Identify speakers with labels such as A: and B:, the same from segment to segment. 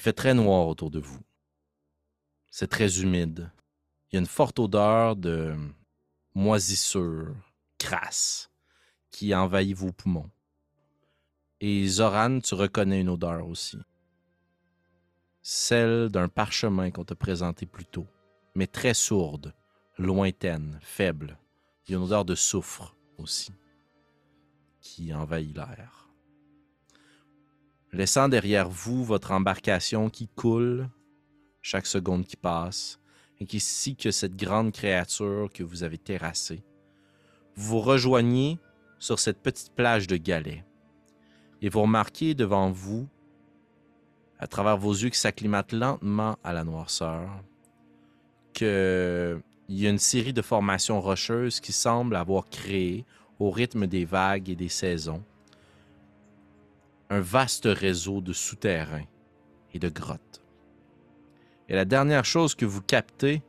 A: Il fait très noir autour de vous. C'est très humide. Il y a une forte odeur de moisissure crasse qui envahit vos poumons. Et Zoran, tu reconnais une odeur aussi. Celle d'un parchemin qu'on t'a présenté plus tôt, mais très sourde, lointaine, faible. Il y a une odeur de soufre aussi qui envahit l'air. Laissant derrière vous votre embarcation qui coule chaque seconde qui passe, ainsi que cette grande créature que vous avez terrassée, vous rejoignez sur cette petite plage de galets et vous remarquez devant vous, à travers vos yeux qui s'acclimatent lentement à la noirceur, qu'il y a une série de formations rocheuses qui semblent avoir créé, au rythme des vagues et des saisons, un vaste réseau de souterrains et de grottes. Et la dernière chose que vous captez,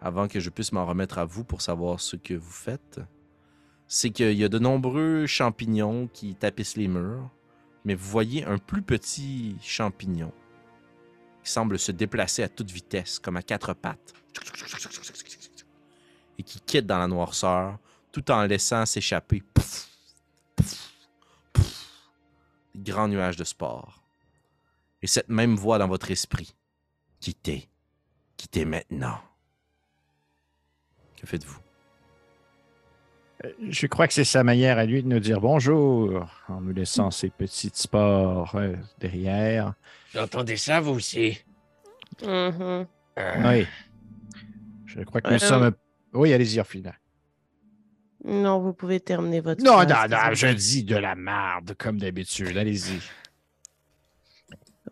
A: avant que je puisse m'en remettre à vous pour savoir ce que vous faites, c'est qu'il y a de nombreux champignons qui tapissent les murs, mais vous voyez un plus petit champignon qui semble se déplacer à toute vitesse, comme à quatre pattes, et qui quitte dans la noirceur, tout en laissant s'échapper grands nuages de spores. Et cette même voix dans votre esprit, quittez, quittez maintenant. Que faites-vous?
B: Euh, Je crois que c'est sa manière à lui de nous dire bonjour en nous laissant ces petites spores euh, derrière.
C: Vous entendez ça, vous aussi?
D: Mhm.
C: Euh,
B: Oui. Je crois que nous
D: Euh,
B: sommes. Oui, allez-y, Orphina.
D: Non, vous pouvez terminer votre.
B: Non, non,
D: phrase,
B: non, je dis de la merde, comme d'habitude. Allez-y.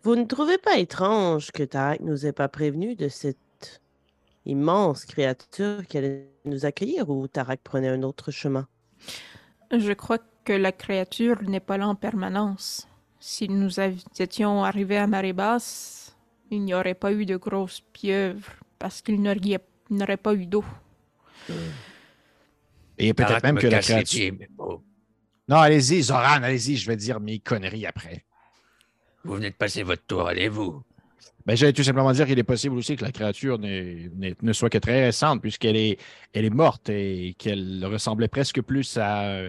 D: Vous ne trouvez pas étrange que Tarak nous ait pas prévenu de cette immense créature qui allait nous accueillir ou Tarak prenait un autre chemin?
E: Je crois que la créature n'est pas là en permanence. Si nous étions arrivés à marée basse, il n'y aurait pas eu de grosses pieuvres parce qu'il n'aurait n'aurait pas eu d'eau.
B: Et peut-être même
C: me
B: que la créature. Non, allez-y, Zoran, allez-y, je vais dire mes conneries après.
C: vous venez de passer votre tour, allez-vous?
B: Ben, j'allais tout simplement dire qu'il est possible aussi que la créature ne soit que très récente, puisqu'elle est, elle est morte et qu'elle ressemblait presque plus à.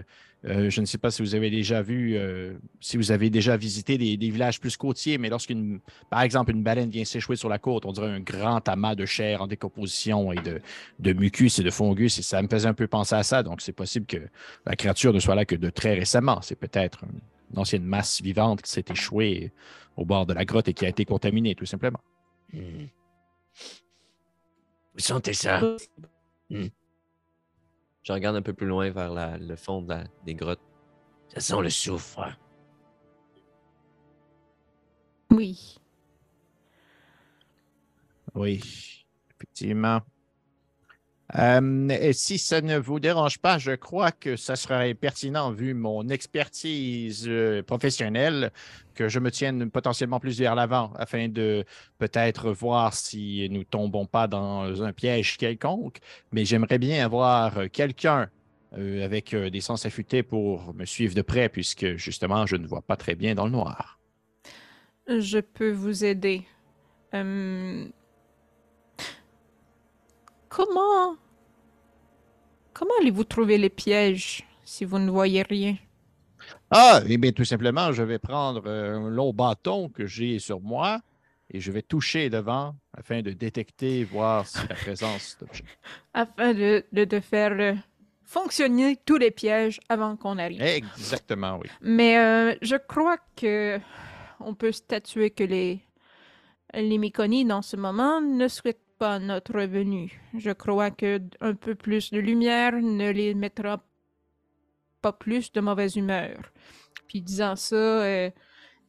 B: Euh, je ne sais pas si vous avez déjà vu, euh, si vous avez déjà visité des, des villages plus côtiers, mais lorsqu'une, par exemple, une baleine vient s'échouer sur la côte, on dirait un grand amas de chair en décomposition et de, de mucus et de fungus, et ça me faisait un peu penser à ça. Donc, c'est possible que la créature ne soit là que de très récemment. C'est peut-être une, ancienne masse vivante qui s'est échouée au bord de la grotte et qui a été contaminée, tout simplement.
C: Hmm. Vous sentez ça?
F: Je regarde un peu plus loin vers la- le fond de la- des grottes.
C: Ça sent le soufre.
E: Oui.
B: Oui, effectivement. Euh, si ça ne vous dérange pas, je crois que ça serait pertinent, vu mon expertise euh, professionnelle, que je me tienne potentiellement plus vers l'avant afin de peut-être voir si nous tombons pas dans un piège quelconque. Mais j'aimerais bien avoir quelqu'un euh, avec des sens affûtés pour me suivre de près, puisque justement, je ne vois pas très bien dans le noir.
E: Je peux vous aider. Euh, Comment... Comment allez-vous trouver les pièges si vous ne voyez rien?
B: Ah, eh bien, tout simplement, je vais prendre euh, un long bâton que j'ai sur moi et je vais toucher devant afin de détecter, voir si la présence d'objets.
E: Afin de, de, de faire euh, fonctionner tous les pièges avant qu'on arrive.
B: Exactement, oui.
E: Mais euh, je crois que on peut statuer que les, les Myconides en ce moment ne souhaitent pas notre venue. Je crois que un peu plus de lumière ne les mettra pas plus de mauvaise humeur. Puis disant ça, euh,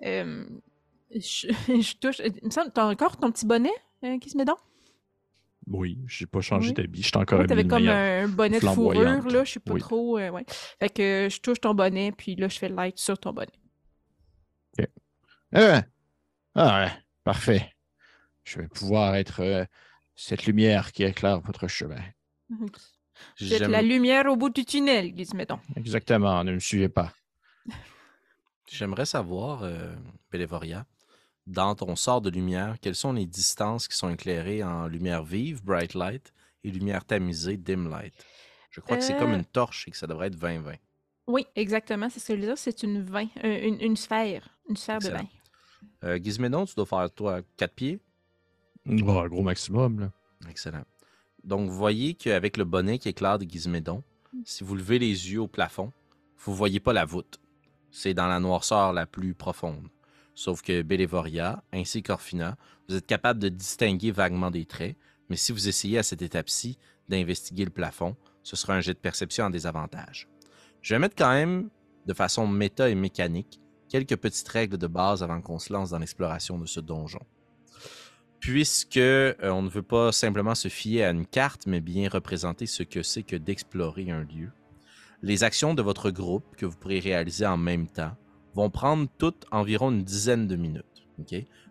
E: euh, je, je touche. Il me semble, t'as encore ton petit bonnet euh, qui se met dans?
B: Oui, je n'ai pas changé
E: Oui.
B: d'habit. Je suis encore habillé de
E: comme un bonnet de fourrure, là, je sais pas
B: Oui.
E: trop. euh, ouais. Fait que je touche ton bonnet, puis là, je fais light sur ton bonnet.
B: Ah, ah, ouais, parfait. Je vais pouvoir être euh, cette lumière qui éclaire votre chemin.
E: Vous êtes
A: J'aime-
E: la lumière au bout du tunnel, mettons.
B: Exactement, ne me suivez pas.
A: J'aimerais savoir, euh, Bélévoria, dans ton sort de lumière, quelles sont les distances qui sont éclairées en lumière vive, bright light, et lumière tamisée, dim light? Je crois que c'est comme
E: Euh.
A: une torche et que ça devrait être 20-20.
E: Oui, exactement, c'est ce que je veux dire. C'est une, vin, euh, une, une sphère. Une sphère de
A: Excellent.
E: vin.
A: Euh, Gizmédon, tu dois faire, toi, 4 pieds?
B: Oh, un gros maximum, là.
A: Excellent. Donc, vous voyez qu'avec le bonnet qui éclaire de Gizmédon, si vous levez les yeux au plafond, vous ne voyez pas la voûte. C'est dans la noirceur la plus profonde. Sauf que Bélévoria, ainsi qu'Orfina, vous êtes capable de distinguer vaguement des traits, mais si vous essayez à cette étape-ci d'investiguer le plafond, ce sera un jet de perception en désavantage. Je vais mettre quand même, de façon méta et mécanique, quelques petites règles de base avant qu'on se lance dans l'exploration de ce donjon puisque euh, on ne veut pas simplement se fier à une carte, mais bien représenter ce que c'est que d'explorer un lieu. Les actions de votre groupe que vous pourrez réaliser en même temps vont prendre toutes environ une dizaine de minutes.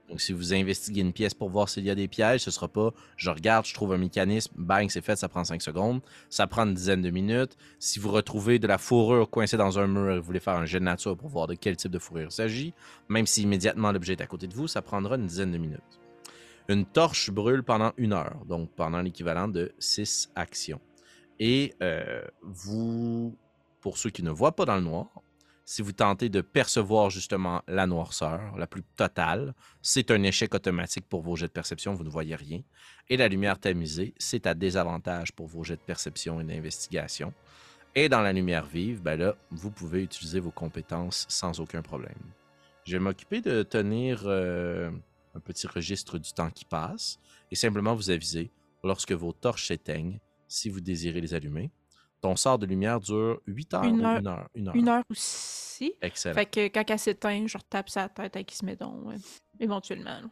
A: Donc, si vous investiguez une pièce pour voir s'il y a des pièges, ce sera pas je regarde, je trouve un mécanisme, bang, c'est fait, ça prend 5 secondes. Ça prend une dizaine de minutes. Si vous retrouvez de la fourrure coincée dans un mur et vous voulez faire un jet de nature pour voir de quel type de fourrure il s'agit, même si immédiatement l'objet est à côté de vous, ça prendra une dizaine de minutes. Une torche brûle pendant une heure, donc pendant l'équivalent de six actions. Et euh, vous, pour ceux qui ne voient pas dans le noir, si vous tentez de percevoir justement la noirceur la plus totale, c'est un échec automatique pour vos jets de perception, vous ne voyez rien. Et la lumière tamisée, c'est à désavantage pour vos jets de perception et d'investigation. Et dans la lumière vive, ben là, vous pouvez utiliser vos compétences sans aucun problème. Je vais m'occuper de tenir euh, un petit registre du temps qui passe et simplement vous aviser lorsque vos torches s'éteignent, si vous désirez les allumer. Ton sort de lumière dure 8 heures
E: Une
A: ou
E: heure.
A: une heure? Une heure.
E: Une heure aussi.
A: Excellent.
E: Fait que quand elle s'éteint, je retape sa tête avec Ismédon, ouais, éventuellement. là.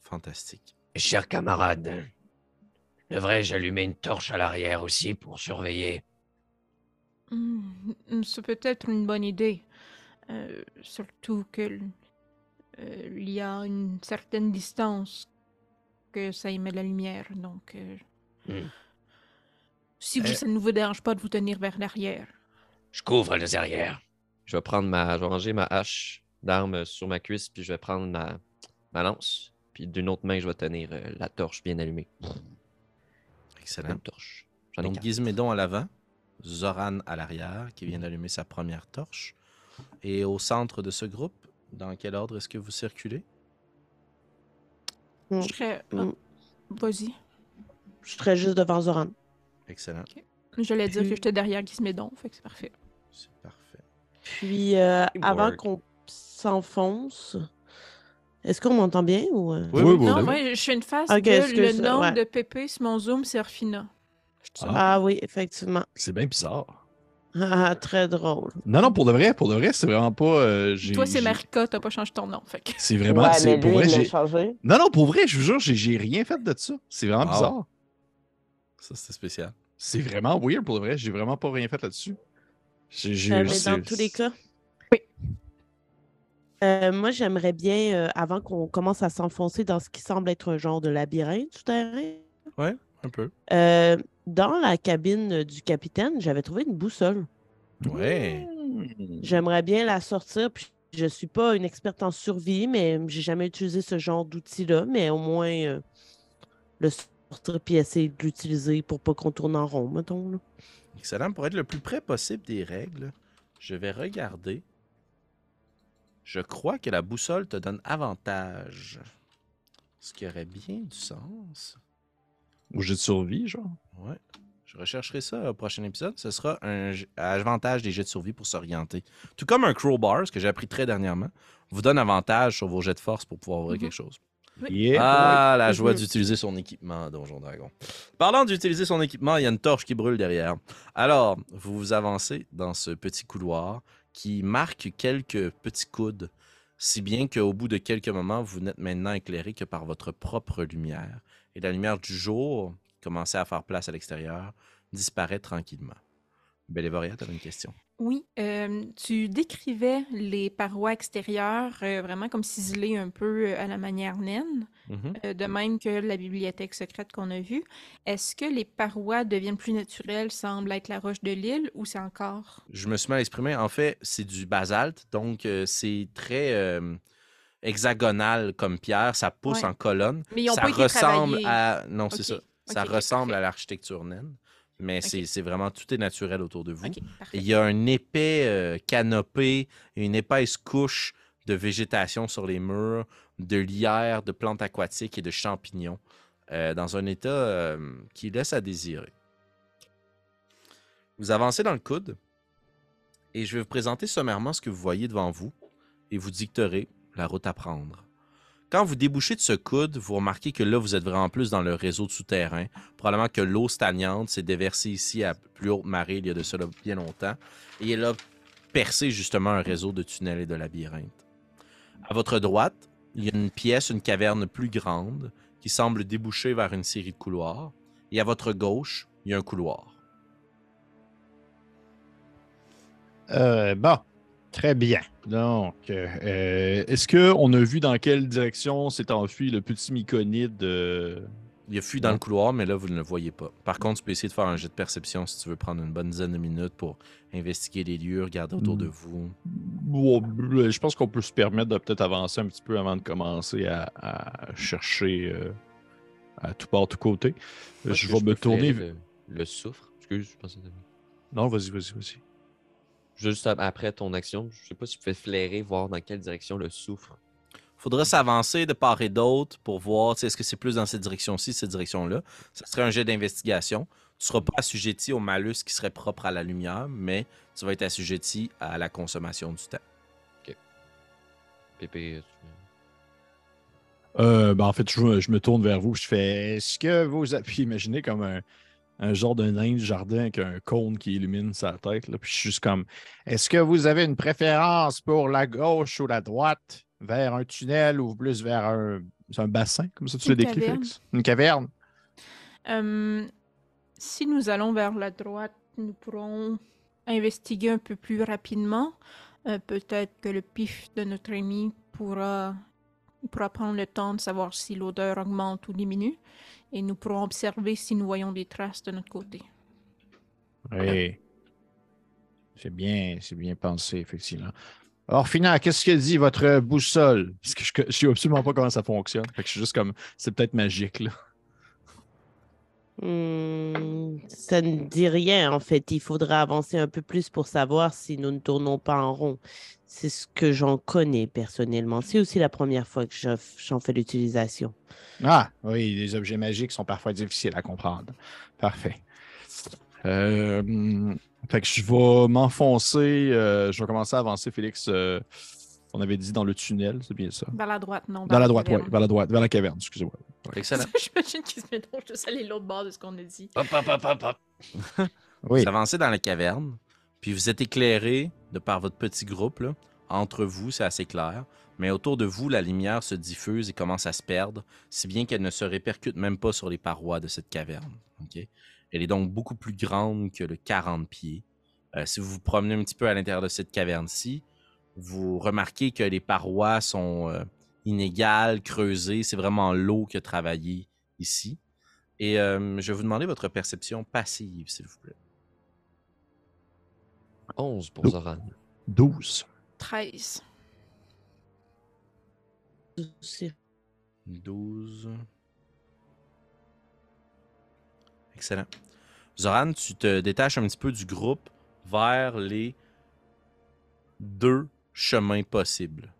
A: Fantastique.
C: Cher camarade, devrais-je allumer une torche à l'arrière aussi pour surveiller?
E: Hmm, C'est peut-être une bonne idée. Euh, surtout que euh, il y a une certaine distance que ça émet de la lumière. Donc, euh,
C: Hmm.
E: si vous,
A: Euh.
E: ça ne vous dérange pas de vous tenir vers l'arrière.
C: Je couvre les arrières.
F: Je vais prendre ma. Je vais ranger ma hache d'arme sur ma cuisse, puis je vais prendre ma, ma lance. Puis d'une autre main, je vais tenir euh, la torche bien allumée.
A: Excellent.
F: Une torche. J'en
A: Donc. Gizmédon à l'avant, Zoran à l'arrière, qui vient d'allumer sa première torche. Et au centre de ce groupe, dans quel ordre est-ce que vous circulez?
D: Mm.
E: Je serais. ah,
D: Mm.
E: Vas-y.
D: Je serais juste devant Zoran.
A: Excellent.
E: J'allais dire que j'étais derrière Gizmédon, fait que c'est parfait.
A: C'est parfait.
D: Puis, euh, avant qu'on s'enfonce, est-ce qu'on m'entend bien ou... euh?
B: Oui, oui,
E: non,
B: oui.
E: moi, je fais une face
D: Ok,
E: de
D: excuse,
E: le nom
D: ouais.
E: de Pépé sur mon zoom, c'est Orfina. Ça.
D: Ah oui, effectivement.
B: C'est bien bizarre.
D: Ah, très drôle.
B: Non, non, pour de vrai, pour de vrai, c'est vraiment pas. euh,
E: Toi, c'est Marika, t'as pas changé ton nom. Fait que...
B: C'est vraiment. c'est- pour vrai, j'ai-
D: changé.
B: Non, non, pour vrai, je vous jure, j'ai- rien fait de ça. C'est vraiment
A: Wow.
B: bizarre.
A: Ça, c'était spécial.
B: C'est vraiment weird pour de vrai. J'ai vraiment pas rien fait là-dessus. J'ai-
D: Euh, mais
B: c'est-
D: dans tous les cas.
E: Oui.
D: Euh, moi, j'aimerais bien, euh, avant qu'on commence à s'enfoncer dans ce qui semble être un genre de labyrinthe souterrain,
A: Un peu.
D: Dans la cabine du capitaine, j'avais trouvé une boussole.
A: Ouais.
D: J'aimerais bien la sortir. Puis je suis pas une experte en survie, mais j'ai jamais utilisé ce genre d'outil-là. Mais au moins euh, le sortir puis essayer de l'utiliser pour pas qu'on tourne en rond, mettons. là.
A: Excellent. Pour être le plus près possible des règles, je vais regarder. Je crois que la boussole te donne avantage. Ce qui aurait bien du sens.
B: Au jeu de survie, genre.
A: Ouais. Je rechercherai ça au prochain épisode. Ce sera un avantage des jets de survie pour s'orienter. Tout comme un crowbar, ce que j'ai appris très dernièrement, vous donne avantage sur vos jets de force pour pouvoir ouvrir
E: Mhm.
A: quelque chose.
B: Yeah.
A: Ah, la joie d'utiliser son équipement Donjon Dragon. Parlant d'utiliser son équipement, il y a une torche qui brûle derrière. Alors, vous vous avancez dans ce petit couloir qui marque quelques petits coudes, si bien qu'au bout de quelques moments, vous n'êtes maintenant éclairé que par votre propre lumière. Et la lumière du jour, commençait à faire place à l'extérieur, disparaît tranquillement. Bélévoria, tu avais une question.
E: Oui, euh, tu décrivais les parois extérieures euh, vraiment comme ciselées un peu euh, à la manière naine,
A: Mhm.
E: euh, de même que la bibliothèque secrète qu'on a vue. Est-ce que les parois deviennent plus naturelles, semblent être la roche de l'île, ou c'est encore...
A: Je me suis mal exprimé. En fait, c'est du basalte, donc c'est très hexagonal comme pierre, ça pousse
E: Ouais.
A: en colonne.
E: Mais ils ont
A: ça
E: pas été
A: ressemble à. Non, c'est ça. Ça ressemble
E: parfait.
A: à l'architecture naine, mais c'est vraiment tout est naturel autour de vous. Il y a un épais euh, canopé, une épaisse couche de végétation sur les murs, de lierre, de plantes aquatiques et de champignons, euh, dans un état euh, qui laisse à désirer. Vous avancez dans le coude et je vais vous présenter sommairement ce que vous voyez devant vous et vous dicterez la route à prendre. Quand vous débouchez de ce coude, vous remarquez que là, vous êtes vraiment plus dans le réseau de souterrain. Probablement que l'eau stagnante s'est déversée ici à plus haute marée il y a de cela bien longtemps. Et elle a percé justement un réseau de tunnels et de labyrinthes. À votre droite, il y a une pièce, une caverne plus grande qui semble déboucher vers une série de couloirs. Et à votre gauche, il y a un couloir.
B: Euh, bon, très bien. Donc, euh, euh, est-ce qu'on a vu dans quelle direction s'est enfui le petit myconide? euh,
A: Il a fui dans le couloir, mais là, vous ne le voyez pas. Par contre, tu peux essayer de faire un jet de perception si tu veux prendre une bonne dizaine de minutes pour investiguer les lieux, regarder autour de vous.
B: bon, je pense qu'on peut se permettre de peut-être avancer un petit peu avant de commencer à, à chercher euh, à tout part, tout côté. Je vais me tourner.
F: Le, le soufre. Excuse, je pensais.
B: Non, vas-y, vas-y, vas-y.
F: Juste ap- après ton action, je sais pas si tu peux flairer, voir dans quelle direction le soufre.
A: faudra s'avancer de part et d'autre pour voir tu sais, est-ce que c'est plus dans cette direction-ci, cette direction-là. Ça serait un jet d'investigation. Tu ne seras pas assujetti au malus qui serait propre à la lumière, mais tu vas être assujetti à la consommation du temps.
F: Pépé, tu-
B: Euh, ben, en fait, je, me- je me tourne vers vous. Je fais Est-ce que vous avez. Puis imaginez comme un, un genre de nain de jardin avec un cône qui illumine sa tête. Là. Puis je suis juste comme Est-ce que vous avez une préférence pour la gauche ou la droite Vers un tunnel ou plus vers un, bassin? Comme ça, tu
E: caverne.
B: Félix? Une caverne
E: Euh, si nous allons vers la droite, nous pourrons investiguer un peu plus rapidement. Euh, Peut-être que le pif de notre ami pourra, il pourra prendre le temps de savoir si l'odeur augmente ou diminue. Et nous pourrons observer si nous voyons des traces de notre côté.
B: Oui. C'est bien, c'est bien pensé, effectivement. Alors, finalement, qu'est-ce que dit votre boussole? Parce que je ne sais absolument pas comment ça fonctionne. Fait je suis juste comme, c'est peut-être magique, là.
D: Hmm, ça ne dit rien, en fait. Il faudra avancer un peu plus pour savoir si nous ne tournons pas en rond. C'est ce que j'en connais personnellement. C'est aussi la première fois que je- j'en fais l'utilisation.
B: Ah, oui, les objets magiques sont parfois difficiles à comprendre. Parfait. Euh, je vais m'enfoncer, euh, je vais commencer à avancer, Félix. euh, on avait dit dans le tunnel, c'est bien ça?
E: Vers la droite, non.
B: Dans la droite, oui, vers la droite, vers la caverne, excusez-moi.
A: Excellent.
E: J'imagine qu'il se de ça les l'autre bord de ce qu'on a dit.
C: Hop, hop, hop, hop, hop.
B: Oui.
A: Vous avancez dans la caverne, puis vous êtes éclairé de par votre petit groupe. là. Entre vous, c'est assez clair. Mais autour de vous, la lumière se diffuse et commence à se perdre, si bien qu'elle ne se répercute même pas sur les parois de cette caverne. ok? Elle est donc beaucoup plus grande que le 40 pieds. Euh, si vous vous promenez un petit peu à l'intérieur de cette caverne-ci, vous remarquez que les parois sont euh, inégales, creusées. C'est vraiment l'eau qui a travaillé ici. Et euh, je vais vous demander votre perception passive, s'il vous plaît.
F: 11 pour. Zoran.
B: 12.
E: 13.
D: C'est-
A: 12. Excellent. Zoran, tu te détaches un petit peu du groupe vers les deux chemins possibles.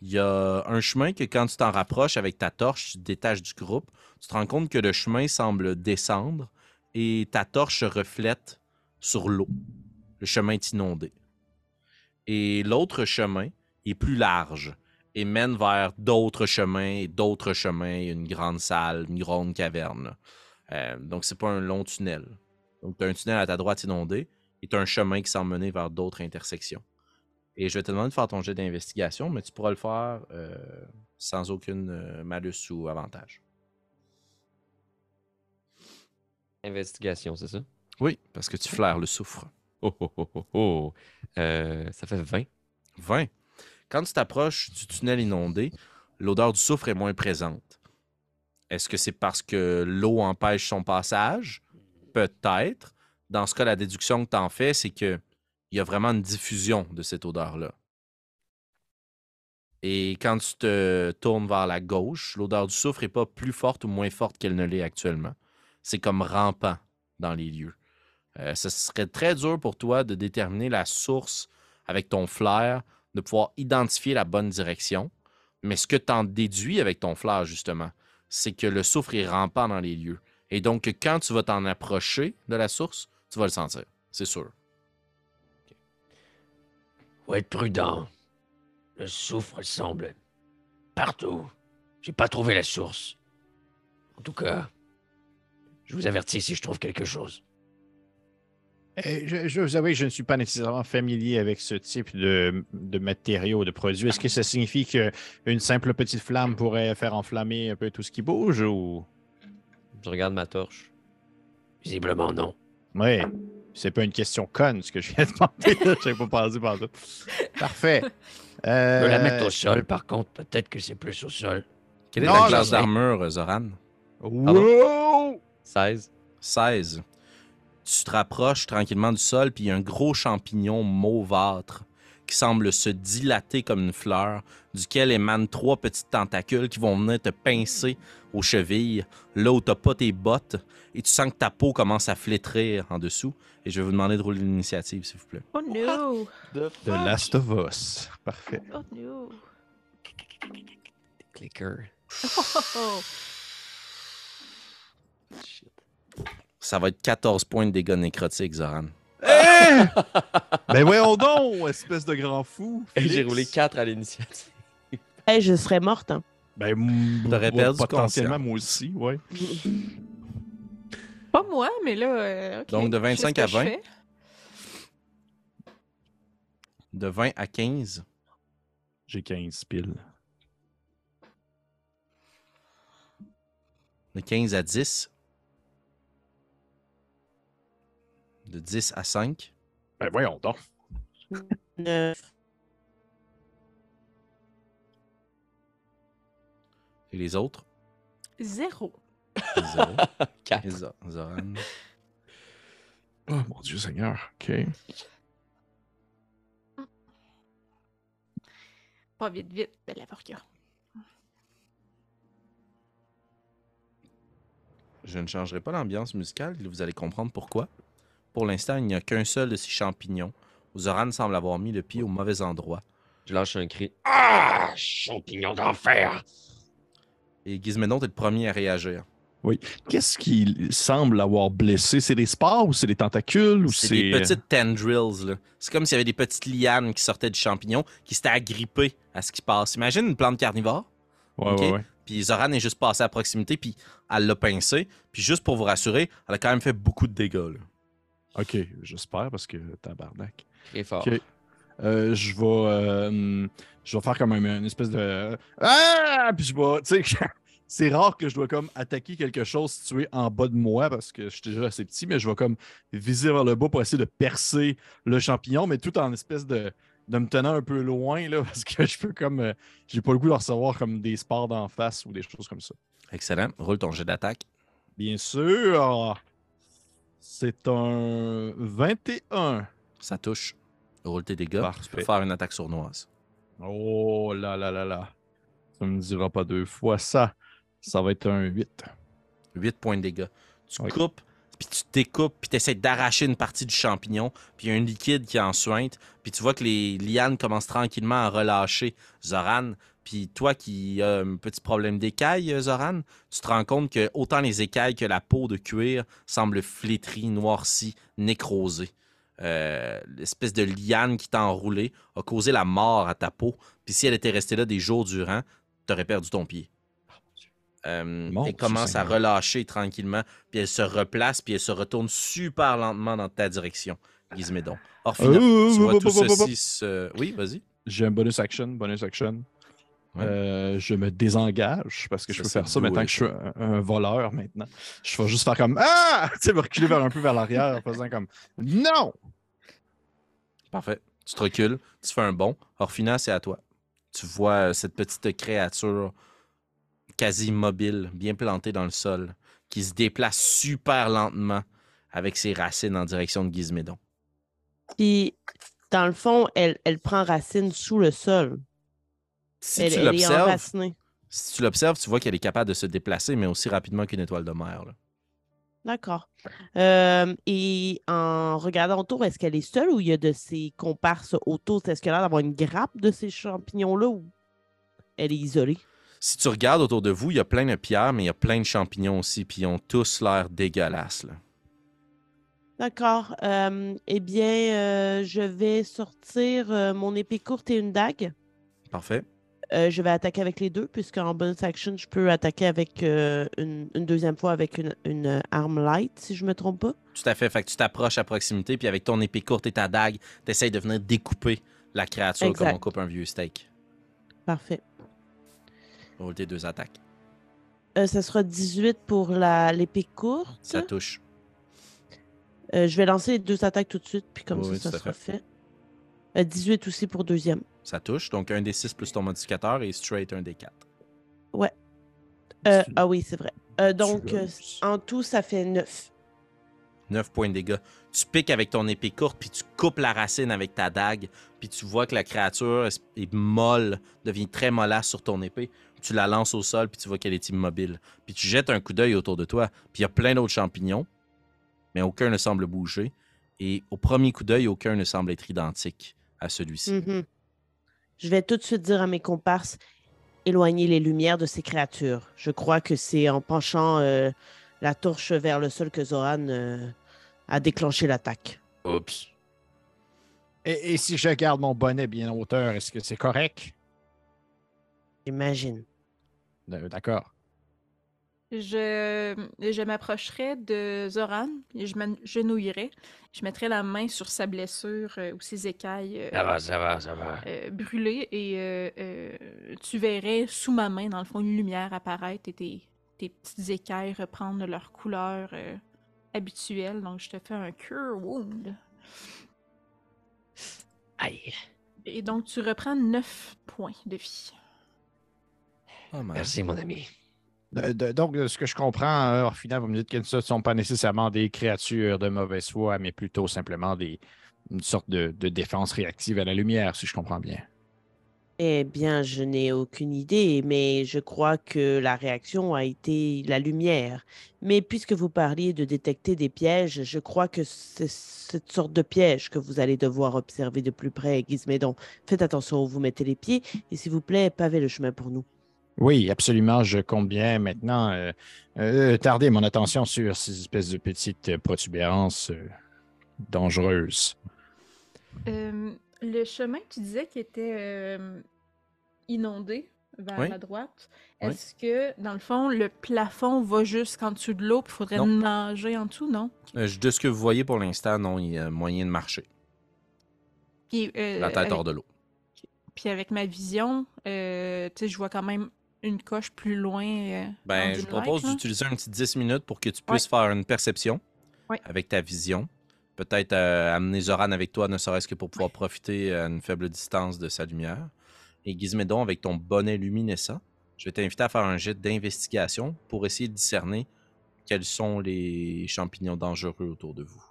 A: Il y a un chemin que quand tu t'en rapproches avec ta torche, tu te détaches du groupe, tu te rends compte que le chemin semble descendre et ta torche se reflète sur l'eau. Le chemin est inondé. Et l'autre chemin est plus large et mène vers d'autres chemins et d'autres chemins, une grande salle, une grande caverne. Euh, donc, c'est pas un long tunnel. Donc, tu as un tunnel à ta droite inondé et tu as un chemin qui semble mener vers d'autres intersections. Et je vais te demander de faire ton jet d'investigation, mais tu pourras le faire euh, sans aucune euh, malus ou avantage.
F: Investigation, c'est ça?
A: Oui, parce que tu flaires le soufre.
F: Oh, oh, oh, oh, oh. Euh, ça fait 20.
A: 20. Quand tu t'approches du tunnel inondé, l'odeur du soufre est moins présente. Est-ce que c'est parce que l'eau empêche son passage? Peut-être. Dans ce cas, la déduction que tu en fais, c'est qu'il y a vraiment une diffusion de cette odeur-là. Et quand tu te tournes vers la gauche, l'odeur du soufre n'est pas plus forte ou moins forte qu'elle ne l'est actuellement. C'est comme rampant dans les lieux. Euh, ce serait très dur pour toi de déterminer la source avec ton flair, de pouvoir identifier la bonne direction. Mais ce que tu en déduis avec ton flair, justement, c'est que le soufre est rampant dans les lieux. Et donc, quand tu vas t'en approcher de la source, tu vas le sentir. C'est sûr.
C: Faut être prudent. Le soufre semble partout. J'ai pas trouvé la source. En tout cas, je vous avertis si je trouve quelque chose.
B: Eh, je, je vous avoue que je ne suis pas nécessairement familier avec ce type de, de matériaux, de produits. Est-ce que ça signifie qu'une simple petite flamme pourrait faire enflammer un peu tout ce qui bouge ou?
F: Je regarde ma torche.
C: Visiblement non.
B: Oui, c'est pas une question conne ce que je viens de demander. Je n'ai pas pensé par ça. Parfait.
C: Je peux la
B: Euh,
C: mettre au sol, par contre, peut-être que c'est plus au sol.
A: Quelle est
B: Non, je
A: classe d'armure, Zoran?
B: Wow!
F: 16.
A: 16. Tu te rapproches tranquillement du sol, puis il y a un gros champignon mauvâtre qui semble se dilater comme une fleur, duquel émanent trois petites tentacules qui vont venir te pincer aux chevilles, là où t'as pas tes bottes, et tu sens que ta peau commence à flétrir en dessous. Et je vais vous demander de rouler l'initiative, s'il vous plaît.
E: Oh no!
B: The Last of Us. Parfait.
E: Oh no!
F: Clicker.
E: Oh,
A: Ça va être 14 points de dégâts nécrotiques, Zoran.
B: ben voyons donc, espèce de grand fou.
F: Et j'ai roulé 4 à l'initiative.
D: Hey, je serais morte. hein.
B: Ben,
A: T'aurais perdu
B: potentiellement moi aussi, ouais.
E: Pas moi, mais là. euh, ok,
A: Donc, de
E: je sais ce
A: 25
E: que
A: à
E: je
A: 20.
E: fais?
A: De 20 à 15,
B: J'ai 15 piles.
A: de 15 à 10, de 10 à 5,
B: Ben voyons donc.
D: Neuf.
A: Et les autres,
E: Zéro.
A: 0.
F: 4.
A: Et Zo- Zoran.
B: Oh mon Dieu Seigneur. OK.
E: Pas vite, vite, belle avocat.
A: Je ne changerai pas l'ambiance musicale, vous allez comprendre pourquoi. Pour l'instant, il n'y a qu'un seul de ces champignons. Zoran semble avoir mis le pied au mauvais endroit.
F: Je lâche un cri.
C: Ah, champignon d'enfer!
A: Et Gizménon est le premier à réagir.
B: Qu'est-ce qui semble avoir blessé? C'est des spores ou c'est des tentacules ou
A: C'est
B: c'est.
A: des petites tendrils. là. C'est comme s'il y avait des petites lianes qui sortaient du champignon qui s'étaient agrippées à ce qui se passe. Imagine une plante carnivore.
B: Ouais,
A: ok?
B: ouais, ouais.
A: Puis Zoran est juste passé à proximité, puis elle l'a pincé. Puis juste pour vous rassurer, elle a quand même fait beaucoup de dégâts. là.
B: OK, j'espère parce que tabarnak.
F: Très fort.
B: Ok. Euh, je vais euh, je vais faire comme un- une espèce de ah puis je vais tu sais c'est rare que je dois comme attaquer quelque chose situé en bas de moi parce que je suis déjà assez petit mais je vais comme viser vers le bas pour essayer de percer le champignon mais tout en espèce de de me tenant un peu loin là parce que je peux comme euh, j'ai pas le goût de recevoir comme des spores d'en face ou des choses comme ça.
A: Excellent. Roule ton jet d'attaque.
B: Bien sûr. C'est un 21.
A: Ça touche. Roule tes dégâts. Tu peux
B: Parfait.
A: faire une attaque sournoise.
B: Oh là là là là. Ça me dira pas deux fois ça. Ça va être un 8.
A: 8 points de dégâts. Tu
B: Oui.
A: coupes, puis tu découpes, puis tu essaies d'arracher une partie du champignon, puis il y a un liquide qui en suinte, puis tu vois que les lianes commencent tranquillement à relâcher Zoran. Puis toi qui as un petit problème d'écailles, Zoran, tu te rends compte que autant les écailles que la peau de cuir semblent flétries, noircies, nécrosées. Euh, L'espèce de liane qui t'a enroulé a causé la mort à ta peau. Puis si elle était restée là des jours durant, tu aurais perdu ton pied. Euh,
B: Mon
A: elle commence à relâcher tranquillement, puis elle se replace, puis elle se retourne super lentement dans ta direction, Gizmédon. Orphina,
B: Oh,
A: tu vois
B: oh,
A: tout
B: oh, oh, oh.
A: ceci se... Oui, vas-y.
B: J'ai un bonus action, bonus action.
A: Ouais.
B: Euh, je me désengage parce que je peux faire ça
A: doué,
B: maintenant que je suis un voleur maintenant. Je vais juste faire comme Ah! Tu sais, me reculer vers un peu vers l'arrière en faisant comme Non!
A: Parfait. Tu te recules, tu fais un bond. Orphina, c'est à toi. Tu vois euh, cette petite créature quasi immobile, bien plantée dans le sol, qui se déplace super lentement avec ses racines en direction de Gizmédon.
D: Puis, dans le fond, elle, elle prend racine sous le sol.
A: Si
D: elle,
A: tu l'observes,
D: enracinée.
A: si tu l'observes, tu vois qu'elle est capable de se déplacer, mais aussi rapidement qu'une étoile de mer. là.
D: D'accord. Euh, et en regardant autour, est-ce qu'elle est seule ou il y a de ses comparses autour? Est-ce qu'elle a l'air d'avoir une grappe de ces champignons-là ou elle est isolée?
A: Si tu regardes autour de vous, il y a plein de pierres, mais il y a plein de champignons aussi, puis ils ont tous l'air dégueulasses. là.
D: D'accord. Euh, eh bien, euh, je vais sortir mon épée courte et une dague.
A: Parfait.
D: Euh, je vais attaquer avec les deux, puisqu'en bonus action, je peux attaquer avec euh, une, une deuxième fois avec une, une, euh, arme light, si je me trompe pas.
A: Tout à fait. Fait que tu t'approches à proximité, puis avec ton épée courte et ta dague, tu essaies de venir découper la créature
D: Exact.
A: comme on coupe un vieux steak.
D: Parfait.
A: Roule tes deux attaques.
D: Euh, ça sera 18 pour l'épée courte.
A: Ça touche.
D: Je vais lancer les deux attaques tout de suite, puis comme
A: Oui,
D: ça, ça sera fait. 18 aussi pour deuxième.
A: Ça touche. Donc un des 6 plus ton modificateur et straight un des 4.
D: Euh,
B: Tu-
D: ah oui, c'est vrai. Euh, donc, euh, en tout, ça fait 9.
A: 9 points de dégâts. Tu piques avec ton épée courte, puis tu coupes la racine avec ta dague, puis tu vois que la créature est- est molle, devient très mollasse sur ton épée. Tu la lances au sol, puis tu vois qu'elle est immobile. Puis tu jettes un coup d'œil autour de toi, puis il y a plein d'autres champignons, mais aucun ne semble bouger. Et au premier coup d'œil, aucun ne semble être identique à celui-ci.
D: Mhm. Je vais tout de suite dire à mes comparses éloigner les lumières de ces créatures. Je crois que c'est en penchant euh, la torche vers le sol que Zoran euh, a déclenché l'attaque.
C: Oups.
B: Et, et si je garde mon bonnet bien en hauteur, est-ce que c'est correct?
D: J'imagine.
B: Euh, D'accord.
E: Je, je m'approcherai de Zoran et je m'agenouillerai. Je mettrai la main sur sa blessure euh, ou ses écailles euh,
C: Ça va, ça va, ça va.
E: euh, brûlées et euh, euh, tu verrais sous ma main, dans le fond, une lumière apparaître et tes, tes petites écailles reprendre leur couleur euh, habituelle. Donc, je te fais un Cure Wound.
C: Aïe.
E: Et donc, tu reprends 9 points de vie.
A: Oh.
C: Merci, mon ami.
B: De- de- donc, ce que je comprends, euh, au final, vous me dites que ce ne sont pas nécessairement des créatures de mauvaise foi, mais plutôt simplement des, une sorte de, de défense réactive à la lumière, si je comprends bien.
D: Eh bien, je n'ai aucune idée, mais je crois que la réaction a été la lumière. Mais puisque vous parliez de détecter des pièges, je crois que c'est cette sorte de piège que vous allez devoir observer de plus près, Gizmédon. Faites attention où vous mettez les pieds et s'il vous plaît, pavez le chemin pour nous.
B: Oui, absolument. Je compte bien maintenant euh, euh, tarder mon attention sur ces espèces de petites euh, protubérances euh, dangereuses.
E: Euh, le chemin, tu disais qu'il était euh, inondé vers
A: Oui.
E: la droite.
A: Oui.
E: Est-ce que, dans le fond, le plafond va jusqu'en dessous de l'eau, puis il faudrait
A: Non.
E: nager en dessous, non?
A: Euh, de ce que vous voyez pour l'instant, non, il y a moyen de marcher.
E: Puis, euh,
A: La tête
E: avec,
A: hors de l'eau.
E: puis avec ma vision, euh, tu sais, je vois quand même une coche plus loin. euh,
A: Ben, je propose d'utiliser un petit 10 minutes pour que tu puisses faire une perception
E: Ouais.
A: avec ta vision. Peut-être euh, amener Zoran avec toi, ne serait-ce que pour pouvoir profiter à une faible distance de sa lumière. Et Gizmédon, avec ton bonnet luminescent, je vais t'inviter à faire un jet d'investigation pour essayer de discerner quels sont les champignons dangereux autour de vous.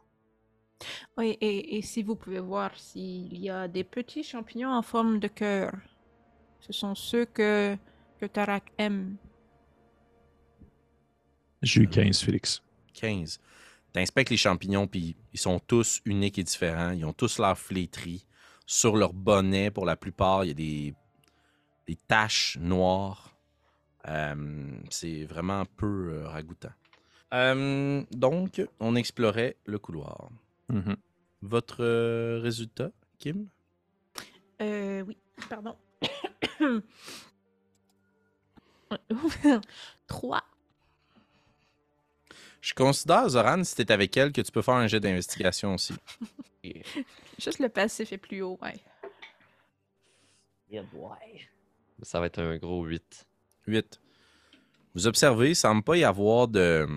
E: Oui, et, et si vous pouvez voir s'il y a des petits champignons en forme de cœur. Ce sont ceux que, que Tarak aime.
B: J'ai eu 15, Félix.
A: 15. Tu inspectes les champignons, puis ils sont tous uniques et différents. Ils ont tous l'air flétris. Sur leur bonnet, pour la plupart, il y a des, des taches noires. Euh, c'est vraiment peu euh, ragoûtant. Euh, donc, on explorait le couloir.
B: Mhm.
A: Votre résultat, Kim?
E: Euh, oui, pardon. Trois.
A: Je considère, Zoran, si t'es avec elle, que tu peux faire un jet d'investigation aussi.
E: Juste le passif est plus haut, ouais.
F: Ça va être un gros 8.
A: 8. Vous observez, il semble pas y avoir de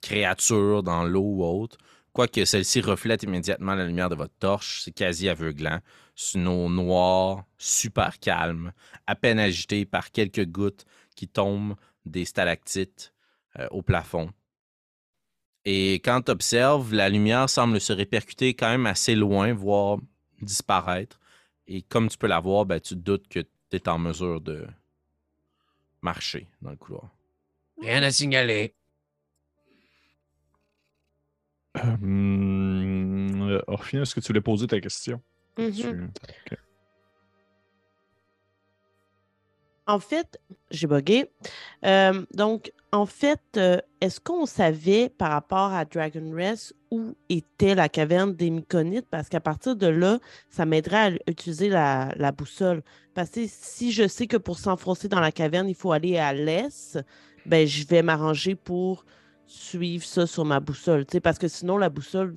A: créatures dans l'eau ou autre. Quoique celle-ci reflète immédiatement la lumière de votre torche, c'est quasi aveuglant. C'est noire, super calme, à peine agitée par quelques gouttes qui tombent des stalactites euh, au plafond. Et quand tu observes, la lumière semble se répercuter quand même assez loin, voire disparaître. Et comme tu peux la voir, ben, tu te doutes que tu es en mesure de marcher dans le couloir.
C: Rien à signaler.
B: Euh, Orphina, est-ce que tu voulais poser ta question?
D: Mhm.
B: Tu-
D: En fait, j'ai bugué. Euh, donc, en fait, euh, est-ce qu'on savait par rapport à Dragon Rest où était la caverne des Myconites? Parce qu'à partir de là, ça m'aiderait à utiliser la, la boussole. Parce que si je sais que pour s'enfoncer dans la caverne, il faut aller à l'est, ben, je vais m'arranger pour suivre ça sur ma boussole. Parce que sinon, la boussole,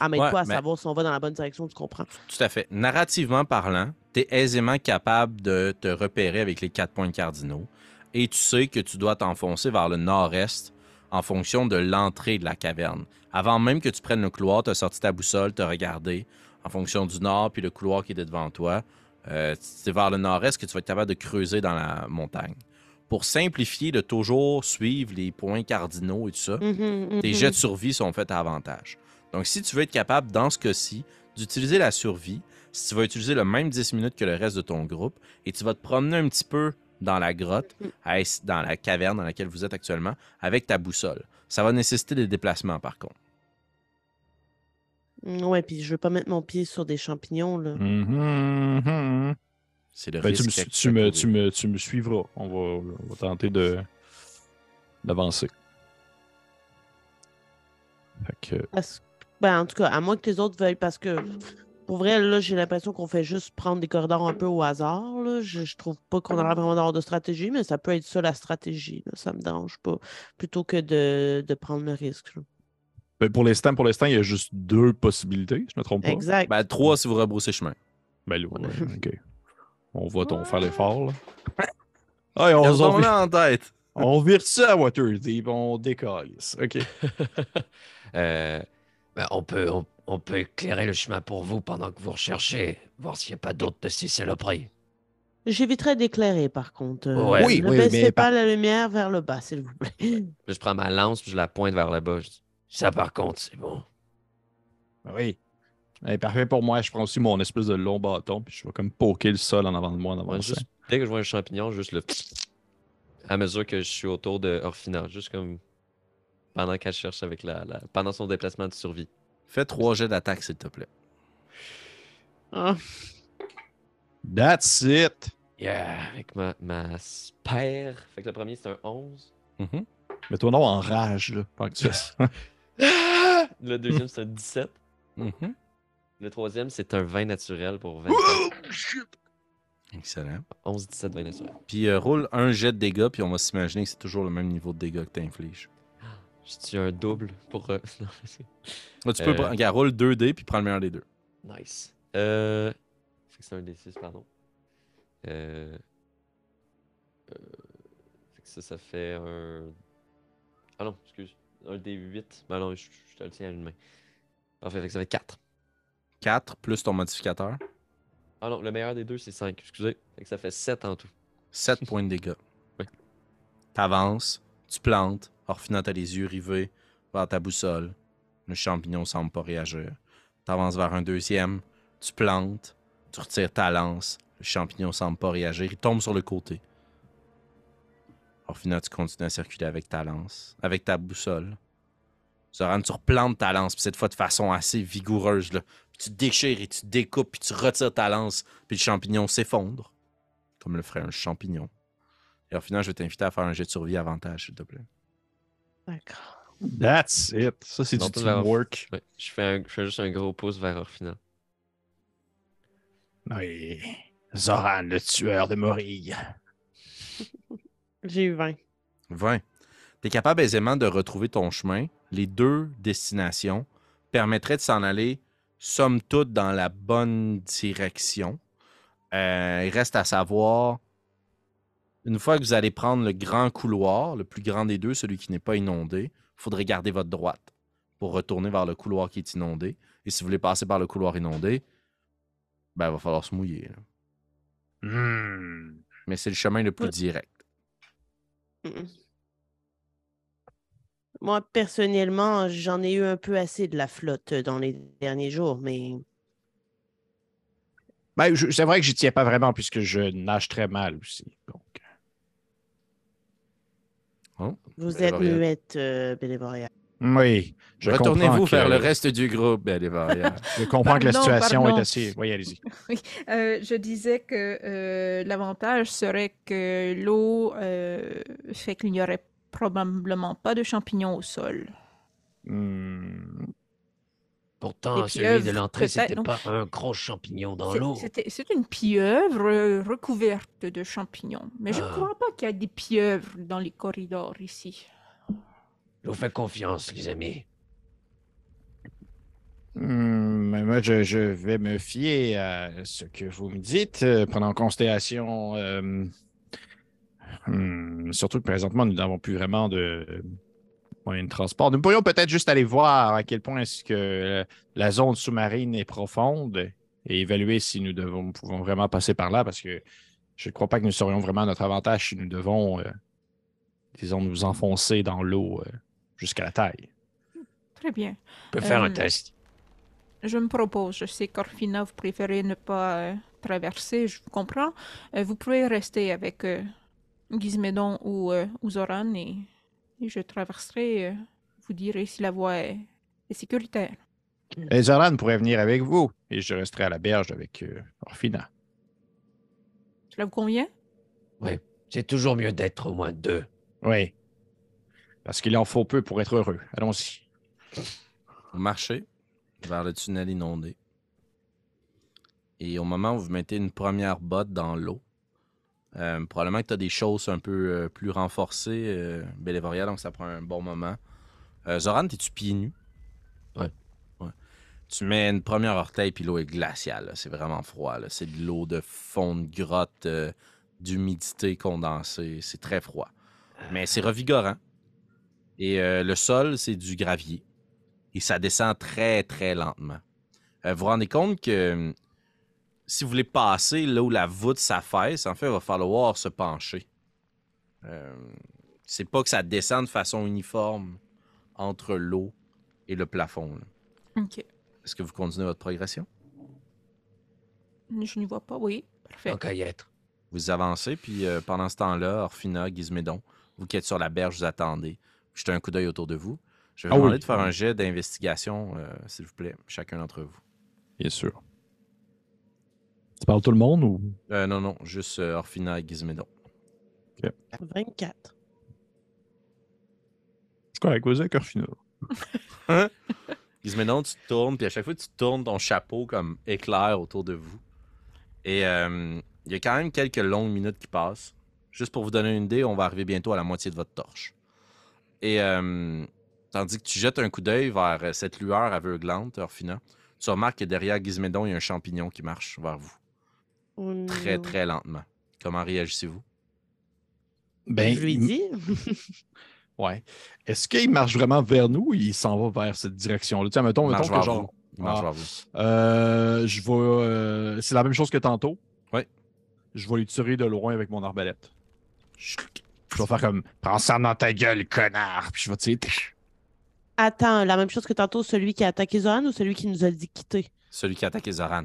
D: elle m'aide
A: Ouais,
D: pas à
A: mais-
D: savoir si on va dans la bonne direction, tu comprends?
A: Tout à fait. Narrativement parlant, tu es aisément capable de te repérer avec les quatre points cardinaux et tu sais que tu dois t'enfoncer vers le nord-est en fonction de l'entrée de la caverne. Avant même que tu prennes le couloir, tu as sorti ta boussole, tu as regardé en fonction du nord puis le couloir qui était devant toi. Euh, c'est vers le nord-est que tu vas être capable de creuser dans la montagne. Pour simplifier de toujours suivre les points cardinaux et tout ça,
D: Mhm,
A: tes
D: mhm.
A: jets de survie sont faits à avantage. Donc, si tu veux être capable, dans ce cas-ci, d'utiliser la survie, si tu vas utiliser le même 10 minutes que le reste de ton groupe, et tu vas te promener un petit peu dans la grotte,
D: Mm.
A: ess- dans la caverne dans laquelle vous êtes actuellement, avec ta boussole. Ça va nécessiter des déplacements, par contre.
D: Mm, Ouais, puis je veux pas mettre mon pied sur des champignons, là.
B: Mhm, mhm.
A: C'est le
B: Ben, tu,
A: risque
B: me, su-
A: tu
B: me, tu, me, tu me suivras. On va, on va tenter de d'avancer. Fait que,
D: Parce- Ben, en tout cas, à moins que les autres veuillent, parce que pour vrai, là, j'ai l'impression qu'on fait juste prendre des corridors un peu au hasard. Là. Je, je trouve pas qu'on a vraiment de stratégie, mais ça peut être ça la stratégie. Là. Ça me dérange pas. Plutôt que de, de prendre le risque. là.
B: ben, pour l'instant, pour l'instant, il y a juste deux possibilités, je me trompe pas.
D: Exact.
A: Ben, trois si vous rebroussez chemin.
B: Ben là, ouais, ok. On va on faire l'effort, là. On, on, vire,
A: en tête.
B: on vire ça à Waterdeep, on décolle. OK.
C: Euh, ben, on, peut, on, on peut éclairer le chemin pour vous pendant que vous recherchez, voir s'il n'y a pas d'autres de ces saloperies.
D: J'éviterai d'éclairer, par contre. Euh,
C: Ouais.
B: Oui,
D: ne
B: oui,
D: baissez
B: mais
D: pas la lumière vers le bas, s'il vous plaît.
C: Je prends ma lance puis je la pointe vers le bas. Je dis, ça, par contre, c'est bon.
B: Oui. Parfait pour moi. Je prends aussi mon espèce de long bâton, puis je vais comme poker le sol en avant de moi en
C: Ouais,
B: avançant.
C: juste, dès que je vois un champignon, juste le. À mesure que je suis autour de Orphina, juste comme. Pendant qu'elle cherche avec la, la- Pendant son déplacement de survie.
A: Fais trois jets d'attaque, s'il te plaît.
D: Ah,
B: That's it.
C: Yeah, avec ma, ma spare. Fait que le premier, c'est un 11.
A: Mhm.
B: Mets-toi non en rage, là. pendant que tu fais ça.
C: Le deuxième, c'est un 17.
A: Mhm.
C: Le troisième, c'est un 20 naturel pour 20.
A: Excellent.
C: 11, 17, 20 naturel.
A: Puis euh, roule un jet de dégâts, puis on va s'imaginer que c'est toujours le même niveau de dégâts que tu infliges.
C: Je tue un double pour. euh, non, c'est-
A: tu peux
C: Euh.
A: prendre- regarde, roule 2 dés, puis prends le meilleur des deux.
C: nice. Euh. Fait que c'est un D6, pardon. Euh. euh, Fait que ça, ça fait un. Ah non, excuse. Un D8. Ben non, je, je te le tiens à une main. Parfait, fait que ça fait 4.
A: 4 plus ton modificateur.
C: Ah non, le meilleur des deux, c'est 5. Excusez. Fait que ça fait 7 en tout.
A: 7 points de dégâts.
C: Oui.
A: T'avances, tu plantes, Orphina t'as les yeux rivés vers ta boussole. Le champignon semble pas réagir. T'avances vers un deuxième, tu plantes, tu retires ta lance, le champignon semble pas réagir, il tombe sur le côté. Orphina, tu continues à circuler avec ta lance, avec ta boussole. Zoran, tu replantes ta lance, puis cette fois de façon assez vigoureuse. Là. Puis tu déchires et tu découpes, puis tu retires ta lance, puis le champignon s'effondre comme le ferait un champignon. Et au final, je vais t'inviter à faire un jet de survie avantage, s'il te plaît.
D: d'accord.
B: That's it. Ça, c'est du
C: vers-
B: teamwork.
C: Ouais, je, fais un- je fais juste un gros pouce vers Orphina.
B: Oui. Zoran, le tueur de Morille.
D: J'ai eu 20.
A: 20. Tu es capable aisément de retrouver ton chemin. Les deux destinations permettraient de s'en aller, somme toute, dans la bonne direction. Euh, il reste à savoir, une fois que vous allez prendre le grand couloir, le plus grand des deux, celui qui n'est pas inondé, il faudrait garder votre droite pour retourner vers le couloir qui est inondé. Et si vous voulez passer par le couloir inondé, ben, il va falloir se mouiller.
B: Hmm.
A: Mais c'est le chemin le plus direct.
D: Moi, personnellement, j'en ai eu un peu assez de la flotte euh, dans les derniers jours, mais
B: Ben, c'est vrai que j'y tiens pas vraiment puisque je nage très mal aussi. Donc,
D: Vous êtes muette, euh, Bélévoria.
B: oui,
A: Retournez-vous
B: que,
A: vers le reste du groupe, Bélévoria.
B: Je comprends que la situation
E: pardon.
B: est assez. Oui, allez-y.
E: Euh, je disais que euh, l'avantage serait que l'eau euh, fait qu'il n'y aurait probablement pas de champignons au sol.
B: Hmm,
C: Pourtant, celui
E: pieuvres,
C: de l'entrée, c'était pas un gros champignon dans
E: C'est-
C: l'eau.
E: c'était- C'est une pieuvre recouverte de champignons. Mais je ne
C: Ah.
E: crois pas qu'il y a des pieuvres dans les corridors ici.
C: Je vous fais confiance, les amis.
B: Hmm, mais moi, je, je vais me fier à ce que vous me dites, euh, prenant en considération. euh, hmm, surtout que présentement, nous n'avons plus vraiment de moyens de transport. Nous pourrions peut-être juste aller voir à quel point est-ce que euh, la zone sous-marine est profonde et évaluer si nous devons, pouvons vraiment passer par là, parce que je ne crois pas que nous serions vraiment à notre avantage si nous devons, euh, disons, nous enfoncer dans l'eau euh, jusqu'à la taille.
E: Très bien.
C: On peut faire un
E: Euh,
C: test.
E: Je me propose, je sais qu'Orfina, vous préférez ne pas euh, traverser, je vous comprends. Euh, vous pouvez rester avec euh, Gizmédon ou, euh, ou Zoran et, et je traverserai, euh, vous direz si la voie est, est sécuritaire.
B: Et Zoran pourrait venir avec vous et je resterai à la berge avec euh, Orfina.
E: Cela vous convient?
C: C'est toujours mieux d'être au moins deux.
B: Oui. Parce qu'il en faut peu pour être heureux. Allons-y.
A: Vous marchez vers le tunnel inondé. Et au moment où vous mettez une première botte dans l'eau, euh, probablement que tu as des choses un peu euh, plus renforcées, euh, Bélévoria, donc ça prend un bon moment. Euh, Zoran, es-tu pieds nus?
C: Ouais.
A: Ouais. Tu mets une première orteil, puis l'eau est glaciale. C'est vraiment froid. C'est de l'eau de fond de grotte, d'humidité condensée. C'est très froid. Mais c'est revigorant. Et le sol, c'est du gravier et ça descend très, très lentement. Vous vous rendez compte que euh, si vous voulez passer là où la voûte s'affaisse, en fait, il va falloir se pencher. Euh, c'est pas que ça descend de façon uniforme entre l'eau et le plafond. là.
E: Ok.
A: Est-ce que vous continuez votre progression?
E: Je n'y vois pas, oui. Parfait.
C: Qu'à y être.
A: Vous avancez, puis euh, pendant ce temps-là, Orphina, Gizmédon, vous qui êtes sur la berge, vous attendez. Jetez un coup d'œil autour de vous. Je vais vous
B: Ah oui.
A: demander de faire un jet d'investigation, euh, s'il vous plaît, chacun d'entre vous.
B: Bien sûr. Tu parles tout le monde ou?
A: Euh, non, non, juste euh, Orphina et Gizmédon.
D: 24.
B: C'est quoi avec vous avec Orfina?
A: Gizmédon, tu te tournes, puis à chaque fois, tu tournes ton chapeau comme éclair autour de vous. Et euh, il y a quand même quelques longues minutes qui passent. Juste pour vous donner une idée, on va arriver bientôt à la moitié de votre torche. Et euh, tandis que tu jettes un coup d'œil vers euh, cette lueur aveuglante, Orphina, tu remarques que derrière Gizmédon, il y a un champignon qui marche vers vous.
D: Oh
A: Très, très lentement. Comment réagissez-vous?
B: Ben,
D: Je lui dis.
B: Ouais. Est-ce qu'il marche vraiment vers nous ou il s'en va vers cette direction-là? Sais, mettons, mettons que
A: vers
B: genre.
A: vous. Il marche
B: Ah.
A: vers vous.
B: Euh, je vais. euh, c'est la même chose que tantôt.
A: Ouais.
B: Je vais lui tirer de loin avec mon arbalète. Je vais faire comme Prends ça dans ta gueule, connard! Puis je vais tirer.
D: Attends, la même chose que tantôt, celui qui a attaqué Zoran ou celui qui nous a dit quitter?
A: Celui qui a attaqué Zoran.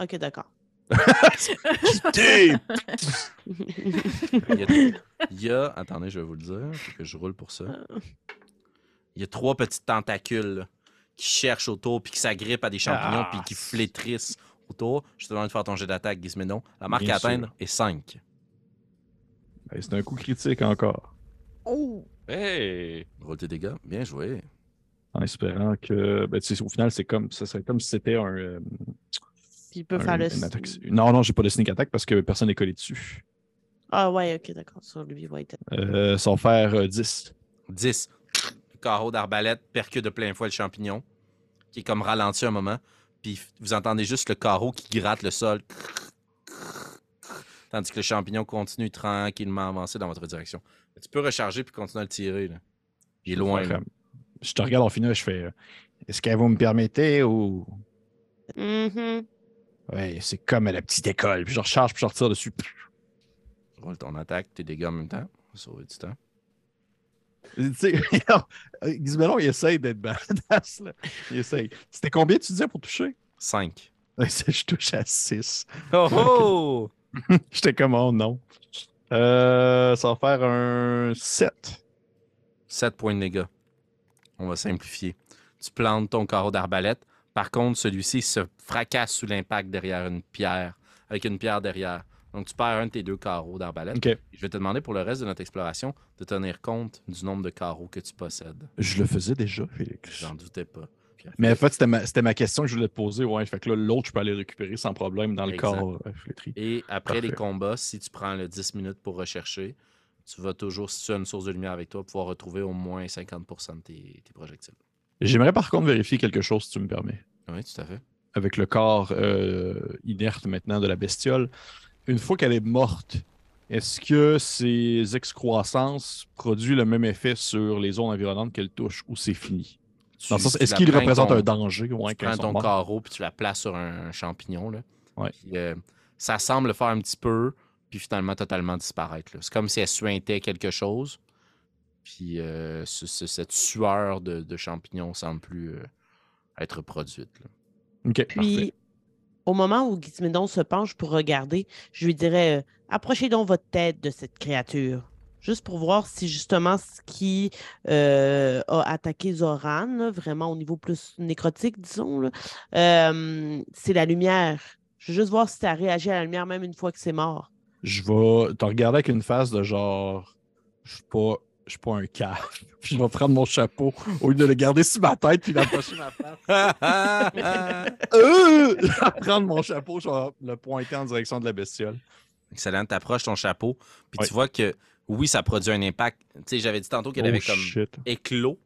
D: Ok, d'accord.
A: Il y, a, il y a- Attendez, je vais vous le dire. Faut que je roule pour ça. Il y a trois petites tentacules là, qui cherchent autour, puis qui s'agrippent à des champignons,
B: Ah.
A: puis qui flétrissent autour. Je te demande de faire ton jet d'attaque, Gizmédon. La marque
B: Bien
A: à atteindre
B: sûr.
A: est 5.
B: Ben, c'est un coup critique encore.
E: Oh!
F: Hey!
A: Roule tes dégâts. Bien joué.
B: En espérant que. Ben, au final, c'est comme. Ça serait comme si c'était un. euh,
D: Puis il peut
B: un-
D: faire le.
B: attaque- Non, non, j'ai pas de sneak attack parce que personne n'est collé dessus.
D: Ah ouais, ok, d'accord. Sur lui, va être.
B: Euh, va faire euh, 10.
A: 10. Le carreau d'arbalète percute de plein fouet le champignon, qui est comme ralenti un moment. Puis vous entendez juste le carreau qui gratte le sol. Tandis que le champignon continue tranquillement à avancer dans votre direction. Tu peux recharger puis continuer à le tirer. Là. Il est loin. là.
B: Je te regarde en final, je fais. euh, Est-ce qu'elle vous me permettez ou?
D: Mhm.
B: Ouais, c'est comme à la petite école. Puis je recharge, puis je retire dessus.
A: Roule ton attaque, tes dégâts en même temps. Sauver du temps.
B: Tu sais, Gizmelon, il essaye d'être badass. Là. Il essaye. C'était combien tu disais pour toucher?
A: 5.
B: Je touche à 6.
A: Oh oh!
B: J'étais comme, oh non. Euh, ça va faire un 7.
A: 7 points de dégâts. On va simplifier. Tu plantes ton carreau d'arbalète. Par contre, celui-ci se fracasse sous l'impact derrière une pierre, avec une pierre derrière. Donc, tu perds un de tes deux carreaux d'arbalète. Je vais te demander pour le reste de notre exploration de tenir compte du nombre de carreaux que tu possèdes.
B: Je le faisais déjà, Félix.
A: J'en doutais pas.
B: Mais en fait, c'était ma, question que je voulais te poser. Ouais, fait que là, l'autre, je peux aller le récupérer sans problème dans le corps euh, flétri.
A: Et après les combats, si tu prends le 10 minutes pour rechercher, tu vas toujours, si tu as une source de lumière avec toi, pouvoir retrouver au moins 50% de tes, tes projectiles.
B: J'aimerais par contre vérifier quelque chose, si tu me permets.
A: Oui, tout à fait.
B: Avec le corps euh, inerte maintenant de la bestiole. Une fois qu'elle est morte, est-ce que ses excroissances produisent le même effet sur les zones environnantes qu'elle touche ou c'est fini? Dans le
A: Tu-
B: sens,
A: tu
B: est-ce qu'il représente
A: ton-
B: un danger? Ouais,
A: Tu
B: quand
A: prends ton
B: morts?
A: carreau puis tu la places sur un, un champignon. Là.
B: Ouais.
A: Puis, euh, ça semble faire un petit peu, puis finalement totalement disparaître. C'est comme si elle suintait quelque chose. Puis euh, ce- ce- cette sueur de, de champignon semble plus euh, être produite. là.
B: Ok,
D: Puis,
B: parfait.
D: au moment où Gizmédon se penche pour regarder, je lui dirais euh, Approchez donc votre tête de cette créature. Juste pour voir si justement ce qui euh, a attaqué Zoran, là, vraiment au niveau plus nécrotique, disons, euh, c'est la lumière. Je veux juste voir si ça réagit à la lumière même une fois que c'est mort.
B: Je vais te regarder avec une face de genre. Je suis pas. Je suis pas un cave. Puis je vais prendre mon chapeau au lieu de le garder sur ma tête puis d'approcher ma face. Euh! Je vais prendre mon chapeau, je vais le pointer en direction de la bestiole.
A: Excellent. Tu approches ton chapeau, puis tu vois que oui, ça produit un impact. Tu sais, j'avais dit tantôt qu'elle
B: Oh,
A: avait comme
B: shit.
A: éclos.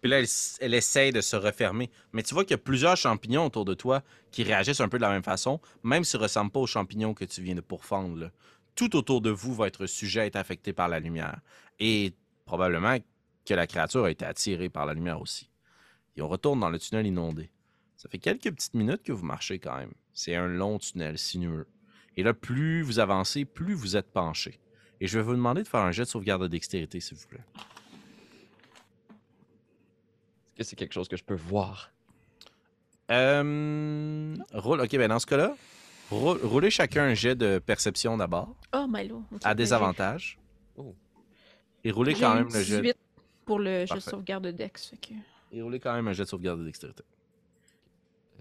A: Puis là, elle, essaie de se refermer. Mais tu vois qu'il y a plusieurs champignons autour de toi qui réagissent un peu de la même façon, même s'ils ne ressemblent pas aux champignons que tu viens de pourfendre. là. Tout autour de vous va être sujet à être affecté par la lumière. Et probablement que la créature a été attirée par la lumière aussi. Et on retourne dans le tunnel inondé. Ça fait quelques petites minutes que vous marchez quand même. C'est un long tunnel sinueux. Et là, plus vous avancez, plus vous êtes penché. Et je vais vous demander de faire un jet de sauvegarde de dextérité, s'il vous plaît.
F: Est-ce que c'est quelque chose que je peux voir?
A: Euh, roule, ok, ben dans ce cas-là, roulez chacun un jet de perception d'abord,
E: Oh, Milo. ok,
A: à
E: ben,
A: désavantage.
F: Oh.
A: Et roulez quand même le
E: eu
A: jet.
E: 18 pour le jet de sauvegarde de Dex. fait que-
A: Et roulez quand même un jet de sauvegarde de dextérité.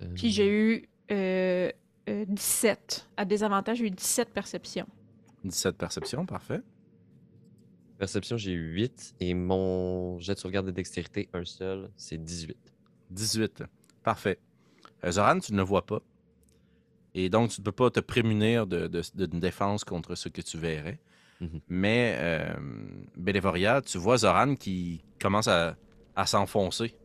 F: Euh,
E: Puis j'ai eu euh, euh, 17. À désavantage, j'ai eu 17 perceptions.
A: 17 perception, parfait.
F: Perception, j'ai eu 8 et mon jet de sauvegarde de dextérité, un seul, c'est 18.
A: 18. Parfait. Euh, Zoran, tu ne le vois pas. Et donc, tu ne peux pas te prémunir de- de- d'une défense contre ce que tu verrais.
F: Mhm.
A: Mais, euh, Bélévoria, tu vois Zoran qui commence à, à s'enfoncer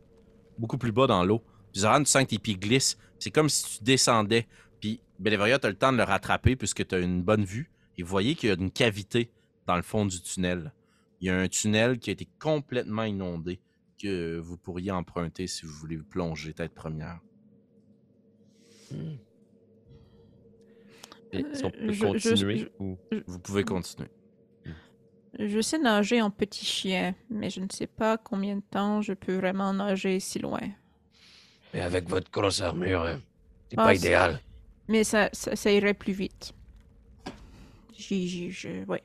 A: beaucoup plus bas dans l'eau. Zoran, tu sens que tes pieds glissent. C'est comme si tu descendais. Puis Bélévoria, tu as le temps de le rattraper puisque tu as une bonne vue. Et vous voyez qu'il y a une cavité dans le fond du tunnel. Il y a un tunnel qui a été complètement inondé que vous pourriez emprunter si vous voulez plonger tête première.
F: Et Est-ce qu'on peut
E: je- je-
F: continuer
E: je-
F: ou...
A: Vous pouvez continuer.
E: Je sais nager en petit chien, mais je ne sais pas combien de temps je peux vraiment nager si loin.
C: Mais avec votre grosse armure, hein, c'est
E: Ah,
C: pas idéal.
E: Mais ça, ça, ça irait plus vite. J'ai, j'ai- je, ouais.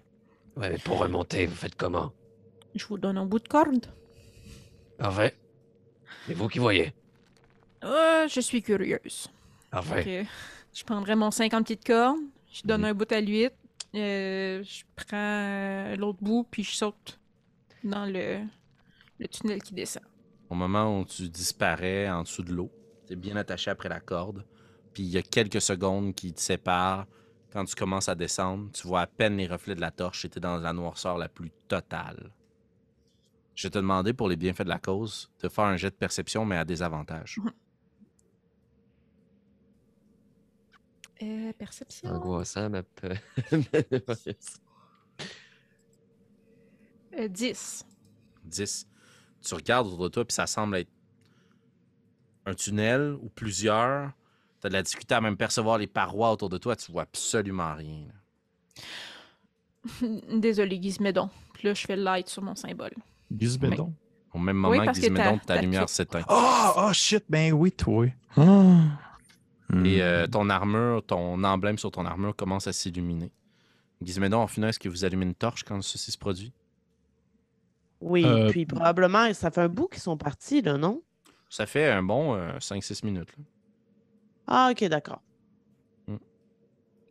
C: Ouais, mais pour remonter, vous faites comment?
E: Je vous donne un bout de corde.
C: Parfait. C'est vous qui voyez.
E: Euh, je suis curieuse.
C: Parfait.
E: Fait que je prendrai mon 50 petites cordes, je donne
F: Mhm.
E: un bout à l'huître, euh, je prends euh, l'autre bout, puis je saute dans le, le tunnel qui descend.
A: Au moment où tu disparais en dessous de l'eau, tu es bien attaché après la corde. Puis il y a quelques secondes qui te séparent. Quand tu commences à descendre, tu vois à peine les reflets de la torche et tu es dans la noirceur la plus totale. Je vais te demander pour les bienfaits de la cause de faire un jet de perception, mais à désavantage.
E: Euh, perception.
F: Angoissant, ma peu.
E: Euh, 10.
A: 10. Tu regardes autour de toi, puis ça semble être un tunnel ou plusieurs. Tu as de la difficulté à même percevoir les parois autour de toi. Tu vois absolument rien. là.
E: Désolé, Gizmédon. Puis là, je fais light sur mon symbole.
B: Gizmédon.
A: Au même
E: Oui,
A: moment
E: parce
A: que
E: que ta-
A: Gizmédon, ta
E: ta
A: lumière s'éteint.
B: Oh, oh shit, ben oui, toi. Ah.
A: Et euh, ton armure, ton emblème sur ton armure commence à s'illuminer. Gizmédon, en final, est-ce que vous allumez une torche quand ceci se produit?
D: Oui,
B: Euh,
D: puis probablement, ça fait un bout qu'ils sont partis, là, non?
A: Ça fait un bon 5-6 minutes. là.
D: Ah, ok, d'accord.
A: Hmm.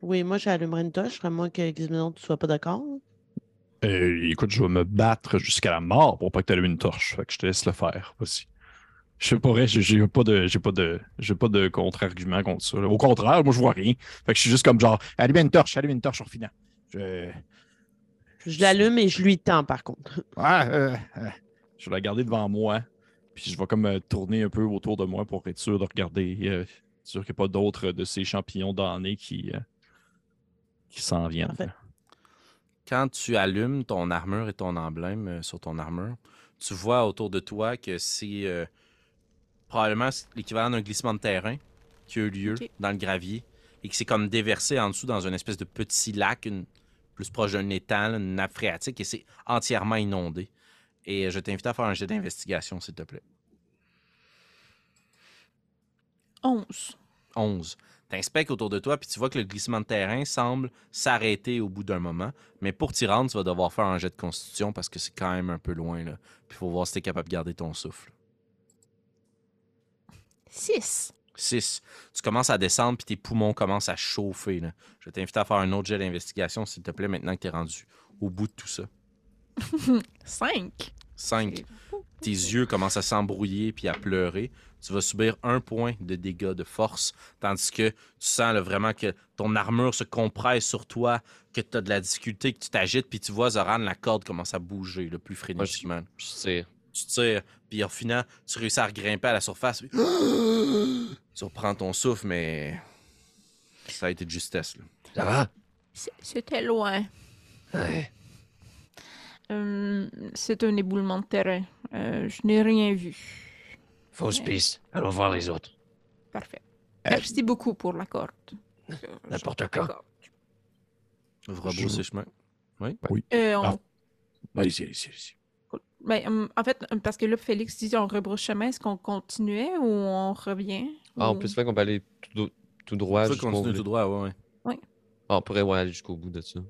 D: Oui, moi, j'allumerai une torche, à moins que Gizmédon, tu sois pas d'accord.
B: Euh, écoute, je vais me battre jusqu'à la mort pour pas que tu allumes une torche. Fait que je te laisse le faire. Vas-y. Je pourrais, j'ai pas de, j'ai pas de, j'ai pas de contre-argument contre ça. là. Au contraire, moi je vois rien. Fait que je suis juste comme genre, allume une torche, allume une torche en finant. Je,
D: Je l'allume et je lui tends, par contre.
B: Ah, euh, euh, je vais la garder devant moi. Puis je vais comme euh, tourner un peu autour de moi pour être sûr de regarder. euh, sûr qu'il n'y a pas d'autres de ces champignons damnés qui, euh, qui s'en viennent.
A: Quand tu allumes ton armure et ton emblème euh, sur ton armure, tu vois autour de toi que c'est euh, probablement l'équivalent d'un glissement de terrain qui a eu lieu dans le gravier et qui s'est comme déversé en dessous dans une espèce de petit lac, une, plus proche d'un étang, une nappe phréatique, et c'est entièrement inondé. Et euh, je t'invite à faire un jet d'investigation, s'il te plaît.
E: 11.
A: 11. Tu inspectes autour de toi, puis tu vois que le glissement de terrain semble s'arrêter au bout d'un moment. Mais pour t'y rendre, tu vas devoir faire un jet de constitution parce que c'est quand même un peu loin. Là. Puis il faut voir si tu es capable de garder ton souffle.
E: 6.
A: 6. Tu commences à descendre, puis tes poumons commencent à chauffer. Là. Je t'invite à faire un autre jet d'investigation, s'il te plaît, maintenant que tu es rendu au bout de tout ça.
E: 5.
A: 5. Tes yeux commencent à s'embrouiller puis à pleurer. Tu vas subir un point de dégâts de force, tandis que tu sens là, vraiment que ton armure se compresse sur toi, que tu as de la difficulté, que tu t'agites, puis tu vois Zoran, la corde commence à bouger le plus frénétiquement.
F: Je sais.
A: Tu tires, puis au final, tu réussis à regrimper à la surface. puis tu reprends ton souffle, mais ça a été de justesse. là.
C: Ça va?
E: C'était loin.
C: Ouais.
E: Euh, c'est un éboulement de terrain. Euh, je n'ai rien vu.
C: Fausse piste. Allons voir les autres.
E: Parfait. Merci beaucoup pour la corde. Euh,
C: N'importe quoi.
E: d'accord.
A: Ouvre rebrousser chemin.
E: Euh, on-
B: Ah. Allez-y, allez-y, allez-y.
E: Ben, hum, en fait, hum, parce que là, Félix dit on rebrousse chemin, est-ce qu'on continuait ou on revient?
F: Ah, on
E: Ou-
F: peut se faire qu'on peut aller tout, tout droit
A: continuer
F: bout.
A: tout droit, ouais, ouais.
F: Ah, on pourrait ouais, aller jusqu'au bout de ça.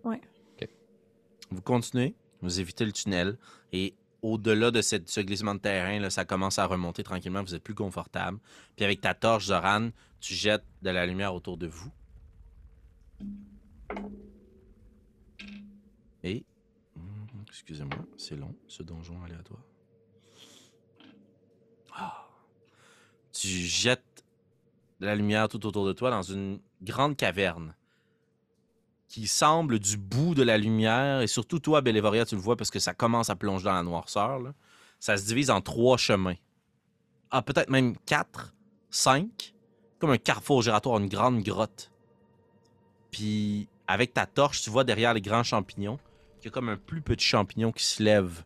A: Vous continuez, vous évitez le tunnel et au-delà de cette- ce glissement de terrain, là, ça commence à remonter tranquillement, vous êtes plus confortable. Puis avec ta torche, Zoran, tu jettes de la lumière autour de vous. Et... Excusez-moi, c'est long, ce donjon aléatoire. Ah. Tu jettes de la lumière tout autour de toi dans une grande caverne qui semble du bout de la lumière, et surtout toi, Belévoria, tu le vois parce que ça commence à plonger dans la noirceur. Ça se divise en trois chemins. Ah, peut-être même quatre, cinq, comme un carrefour giratoire, une grande grotte. Puis, avec ta torche, tu vois derrière les grands champignons qu'il y a comme un plus petit champignon qui se lève,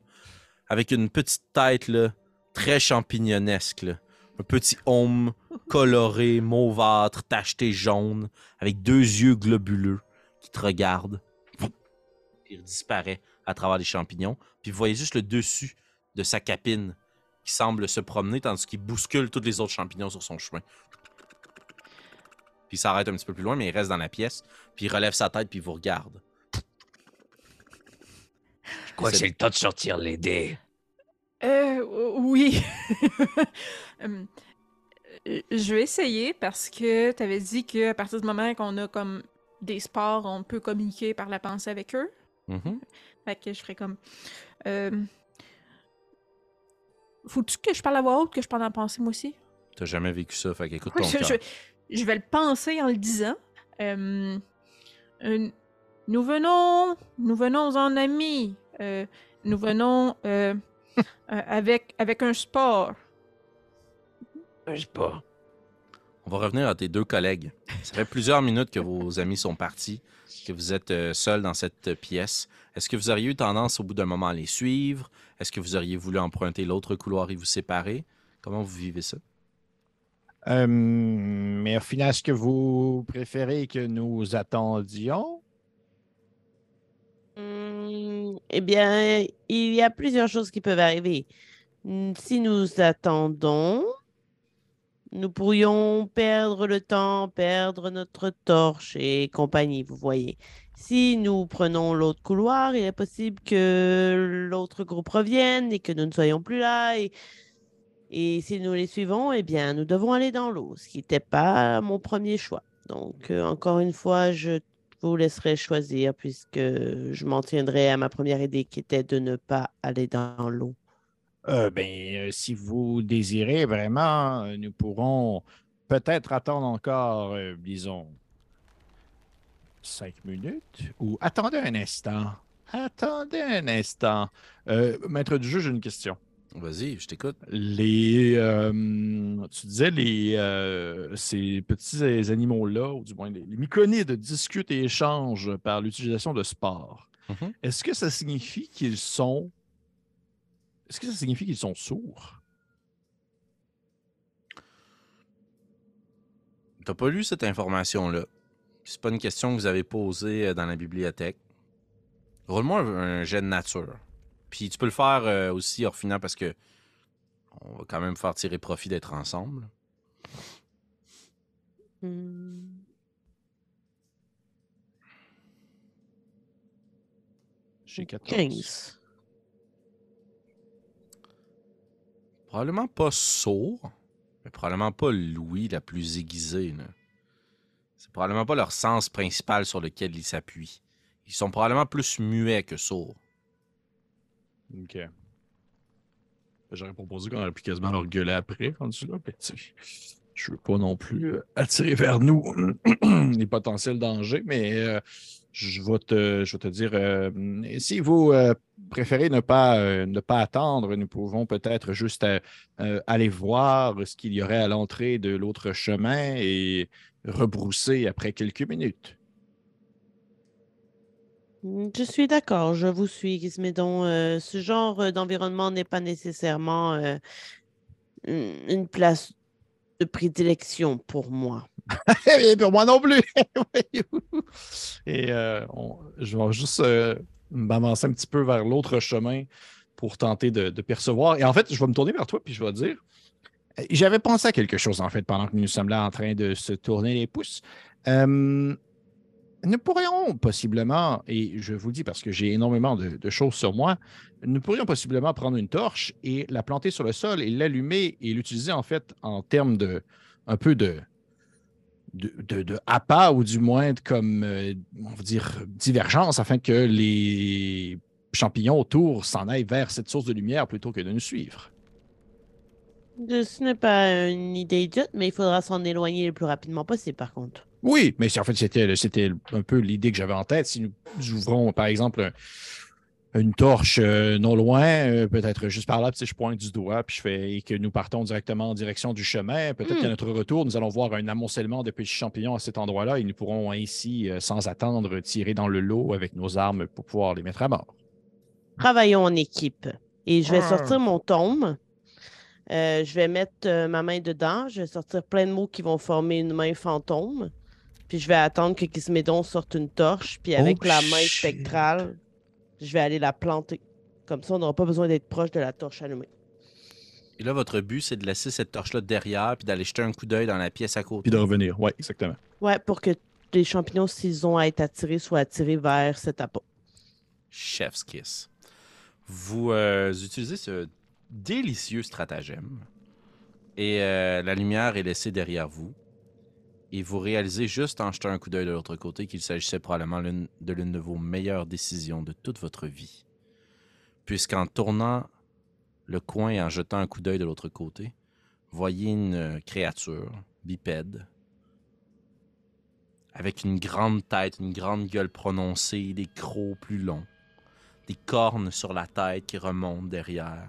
A: avec une petite tête là, très champignonesque. là. Un petit homme coloré, mauvâtre, tacheté jaune, avec deux yeux globuleux qui te regarde. Puis il disparaît à travers les champignons. Puis vous voyez juste le dessus de sa capine qui semble se promener tandis qu'il bouscule tous les autres champignons sur son chemin. Puis il s'arrête un petit peu plus loin, mais il reste dans la pièce. Puis il relève sa tête puis il vous regarde.
C: Je crois que
A: C'est-
C: le temps de sortir les dés?
E: Euh, oui. Hum, euh, je vais essayer parce que tu avais dit qu'à partir du moment qu'on a comme des sports, on peut communiquer par la pensée avec eux.
A: Mhm.
E: Fait que je ferais comme. Euh... Faut-tu que je parle à voix haute, que je parle en pensée moi aussi?
A: T'as jamais vécu ça, fait qu'écoute ton
E: je,
A: cœur.
E: je- je vais le penser en le disant. Euh, euh, nous venons, nous venons en amis. Euh, nous venons euh, euh, avec, avec un sport.
C: Je sais pas.
A: On va revenir à tes deux collègues. Ça fait plusieurs minutes que vos amis sont partis, que vous êtes seuls dans cette pièce. Est-ce que vous auriez eu tendance au bout d'un moment à les suivre? Est-ce que vous auriez voulu emprunter l'autre couloir et vous séparer? Comment vous vivez ça?
B: Euh, mais au final, est-ce que vous préférez que nous attendions?
D: Hmm, eh bien, il y a plusieurs choses qui peuvent arriver. Si nous attendons, Nous pourrions perdre le temps, perdre notre torche et compagnie, vous voyez. Si nous prenons l'autre couloir, il est possible que l'autre groupe revienne et que nous ne soyons plus là. Et, et si nous les suivons, eh bien, nous devons aller dans l'eau, ce qui n'était pas mon premier choix. Donc, euh, encore une fois, je vous laisserai choisir puisque je m'en tiendrai à ma première idée qui était de ne pas aller dans l'eau.
B: Euh, ben, euh, si vous désirez vraiment, euh, nous pourrons peut-être attendre encore, euh, disons, cinq minutes. Ou attendez un instant. Attendez un instant. Maître du jeu, j'ai une question.
A: Vas-y, je t'écoute.
B: Les, euh, tu disais les, euh, ces petits animaux-là, ou du moins les, les myconides, discutent et échangent par l'utilisation de sport.
A: Mhm.
B: Est-ce que ça signifie qu'ils sont. Est-ce que ça signifie qu'ils sont sourds?
A: T'as pas lu cette information-là? C'est pas une question que vous avez posée euh, dans la bibliothèque. Roule-moi un jet de nature. Puis tu peux le faire euh, aussi, Orphinant, parce que on va quand même faire tirer profit d'être ensemble.
D: Hmm.
B: J'ai 14.
D: 15.
A: Probablement pas sourd, mais probablement pas l'ouïe la plus aiguisée. là. C'est probablement pas leur sens principal sur lequel ils s'appuient. Ils sont probablement plus muets que sourds.
B: J'aurais proposé qu'on aurait pu quasiment leur gueuler après, rendu là. je veux pas non plus euh, attirer vers nous les potentiels dangers, mais euh, je, vais te, dire, euh, si vous préférez ne pas, attendre, nous pouvons peut-être juste aller voir ce qu'il y aurait à l'entrée de l'autre chemin et rebrousser après quelques minutes.
D: Hmm, Je suis d'accord, je vous suis, Gizmédon. Euh, ce genre euh, d'environnement n'est pas nécessairement euh, une place de prédilection pour moi.
B: Et pour moi non plus. Et je vais juste m'avancer un petit peu vers l'autre chemin pour tenter de, percevoir. Et en fait, je vais me tourner vers toi puis je vais dire euh, j'avais pensé à quelque chose en fait pendant que nous sommes là en train de se tourner les pouces. Nous pourrions possiblement, et je vous le dis parce que j'ai énormément de, choses sur moi, nous pourrions possiblement prendre une torche et la planter sur le sol et l'allumer et l'utiliser en fait en termes de un peu de, de, de, appât ou du moins de comme, euh, on va dire, divergence afin que les champignons autour s'en aillent vers cette source de lumière plutôt que de nous suivre.
D: Ce n'est pas une idée idiote, mais il faudra s'en éloigner le plus rapidement possible, par contre.
B: Oui, mais c'est- en fait, c'était, c'était un peu l'idée que j'avais en tête. Si nous ouvrons, par exemple, un- une torche euh, non loin, euh, peut-être juste par là, puis je pointe du doigt, puis je fais et que nous partons directement en direction du chemin. Peut-être
D: Hmm.
B: qu'à notre retour, nous allons voir un amoncellement de petits champignons à cet endroit-là et nous pourrons ainsi, euh, sans attendre, tirer dans le lot avec nos armes pour pouvoir les mettre à mort.
D: Travaillons en équipe. Et je vais
B: Ah.
D: sortir mon tome. Euh, je vais mettre euh, ma main dedans. Je vais sortir plein de mots qui vont former une main fantôme. Puis je vais attendre que Gizmédon sorte une torche. Puis avec
B: Oh,
D: la main
B: shit.
D: spectrale, je vais aller la planter. Comme ça, on n'aura pas besoin d'être proche de la torche allumée.
A: Et là, votre but, c'est de laisser cette torche-là derrière, puis d'aller jeter un coup d'œil dans la pièce à côté.
B: Puis de revenir. Oui, exactement.
D: Ouais, pour que les champignons, s'ils ont à être attirés, soient attirés vers cet appât.
A: Chef's Kiss. Vous euh, utilisez ce délicieux stratagème et euh, la lumière est laissée derrière vous. Et vous réalisez juste en jetant un coup d'œil de l'autre côté qu'il s'agissait probablement de l'une de vos meilleures décisions de toute votre vie. Puisqu'en tournant le coin et en jetant un coup d'œil de l'autre côté, voyez une créature bipède avec une grande tête, une grande gueule prononcée, des crocs plus longs des cornes sur la tête qui remontent derrière,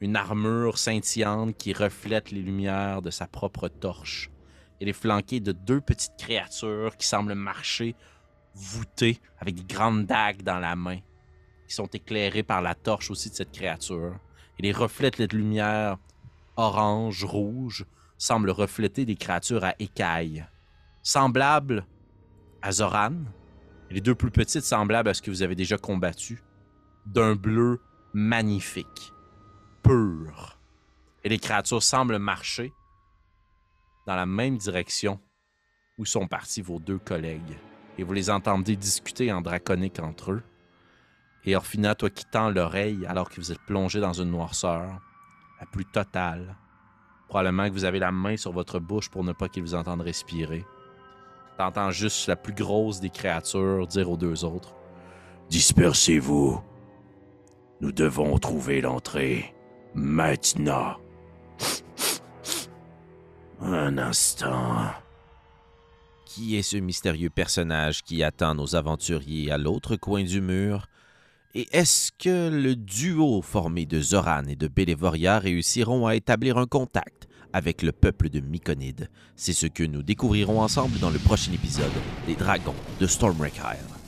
A: une armure scintillante qui reflète les lumières de sa propre torche. Elle est flanquée de deux petites créatures qui semblent marcher voûtées avec des grandes dagues dans la main, qui sont éclairées par la torche aussi de cette créature. Et les reflets de lumière orange, rouge semblent refléter des créatures à écailles, semblables à Zoran, et les deux plus petites semblables à ce que vous avez déjà combattu, d'un bleu magnifique, pur. Et les créatures semblent marcher dans la même direction où sont partis vos deux collègues. Et vous les entendez discuter en draconique entre eux. Et Orphina, toi qui tends l'oreille alors que vous êtes plongé dans une noirceur, la plus totale. Probablement que vous avez la main sur votre bouche pour ne pas qu'ils vous entendent respirer. T'entends juste la plus grosse des créatures dire aux deux autres
G: Dispersez-vous. Nous devons trouver l'entrée. Maintenant. Un instant.
H: Qui est ce mystérieux personnage qui attend nos aventuriers à l'autre coin du mur? Et est-ce que le duo formé de Zoran et de Bélévoria réussiront à établir un contact avec le peuple de Myconide? C'est ce que nous découvrirons ensemble dans le prochain épisode des Dragons de Stormwreck Isle.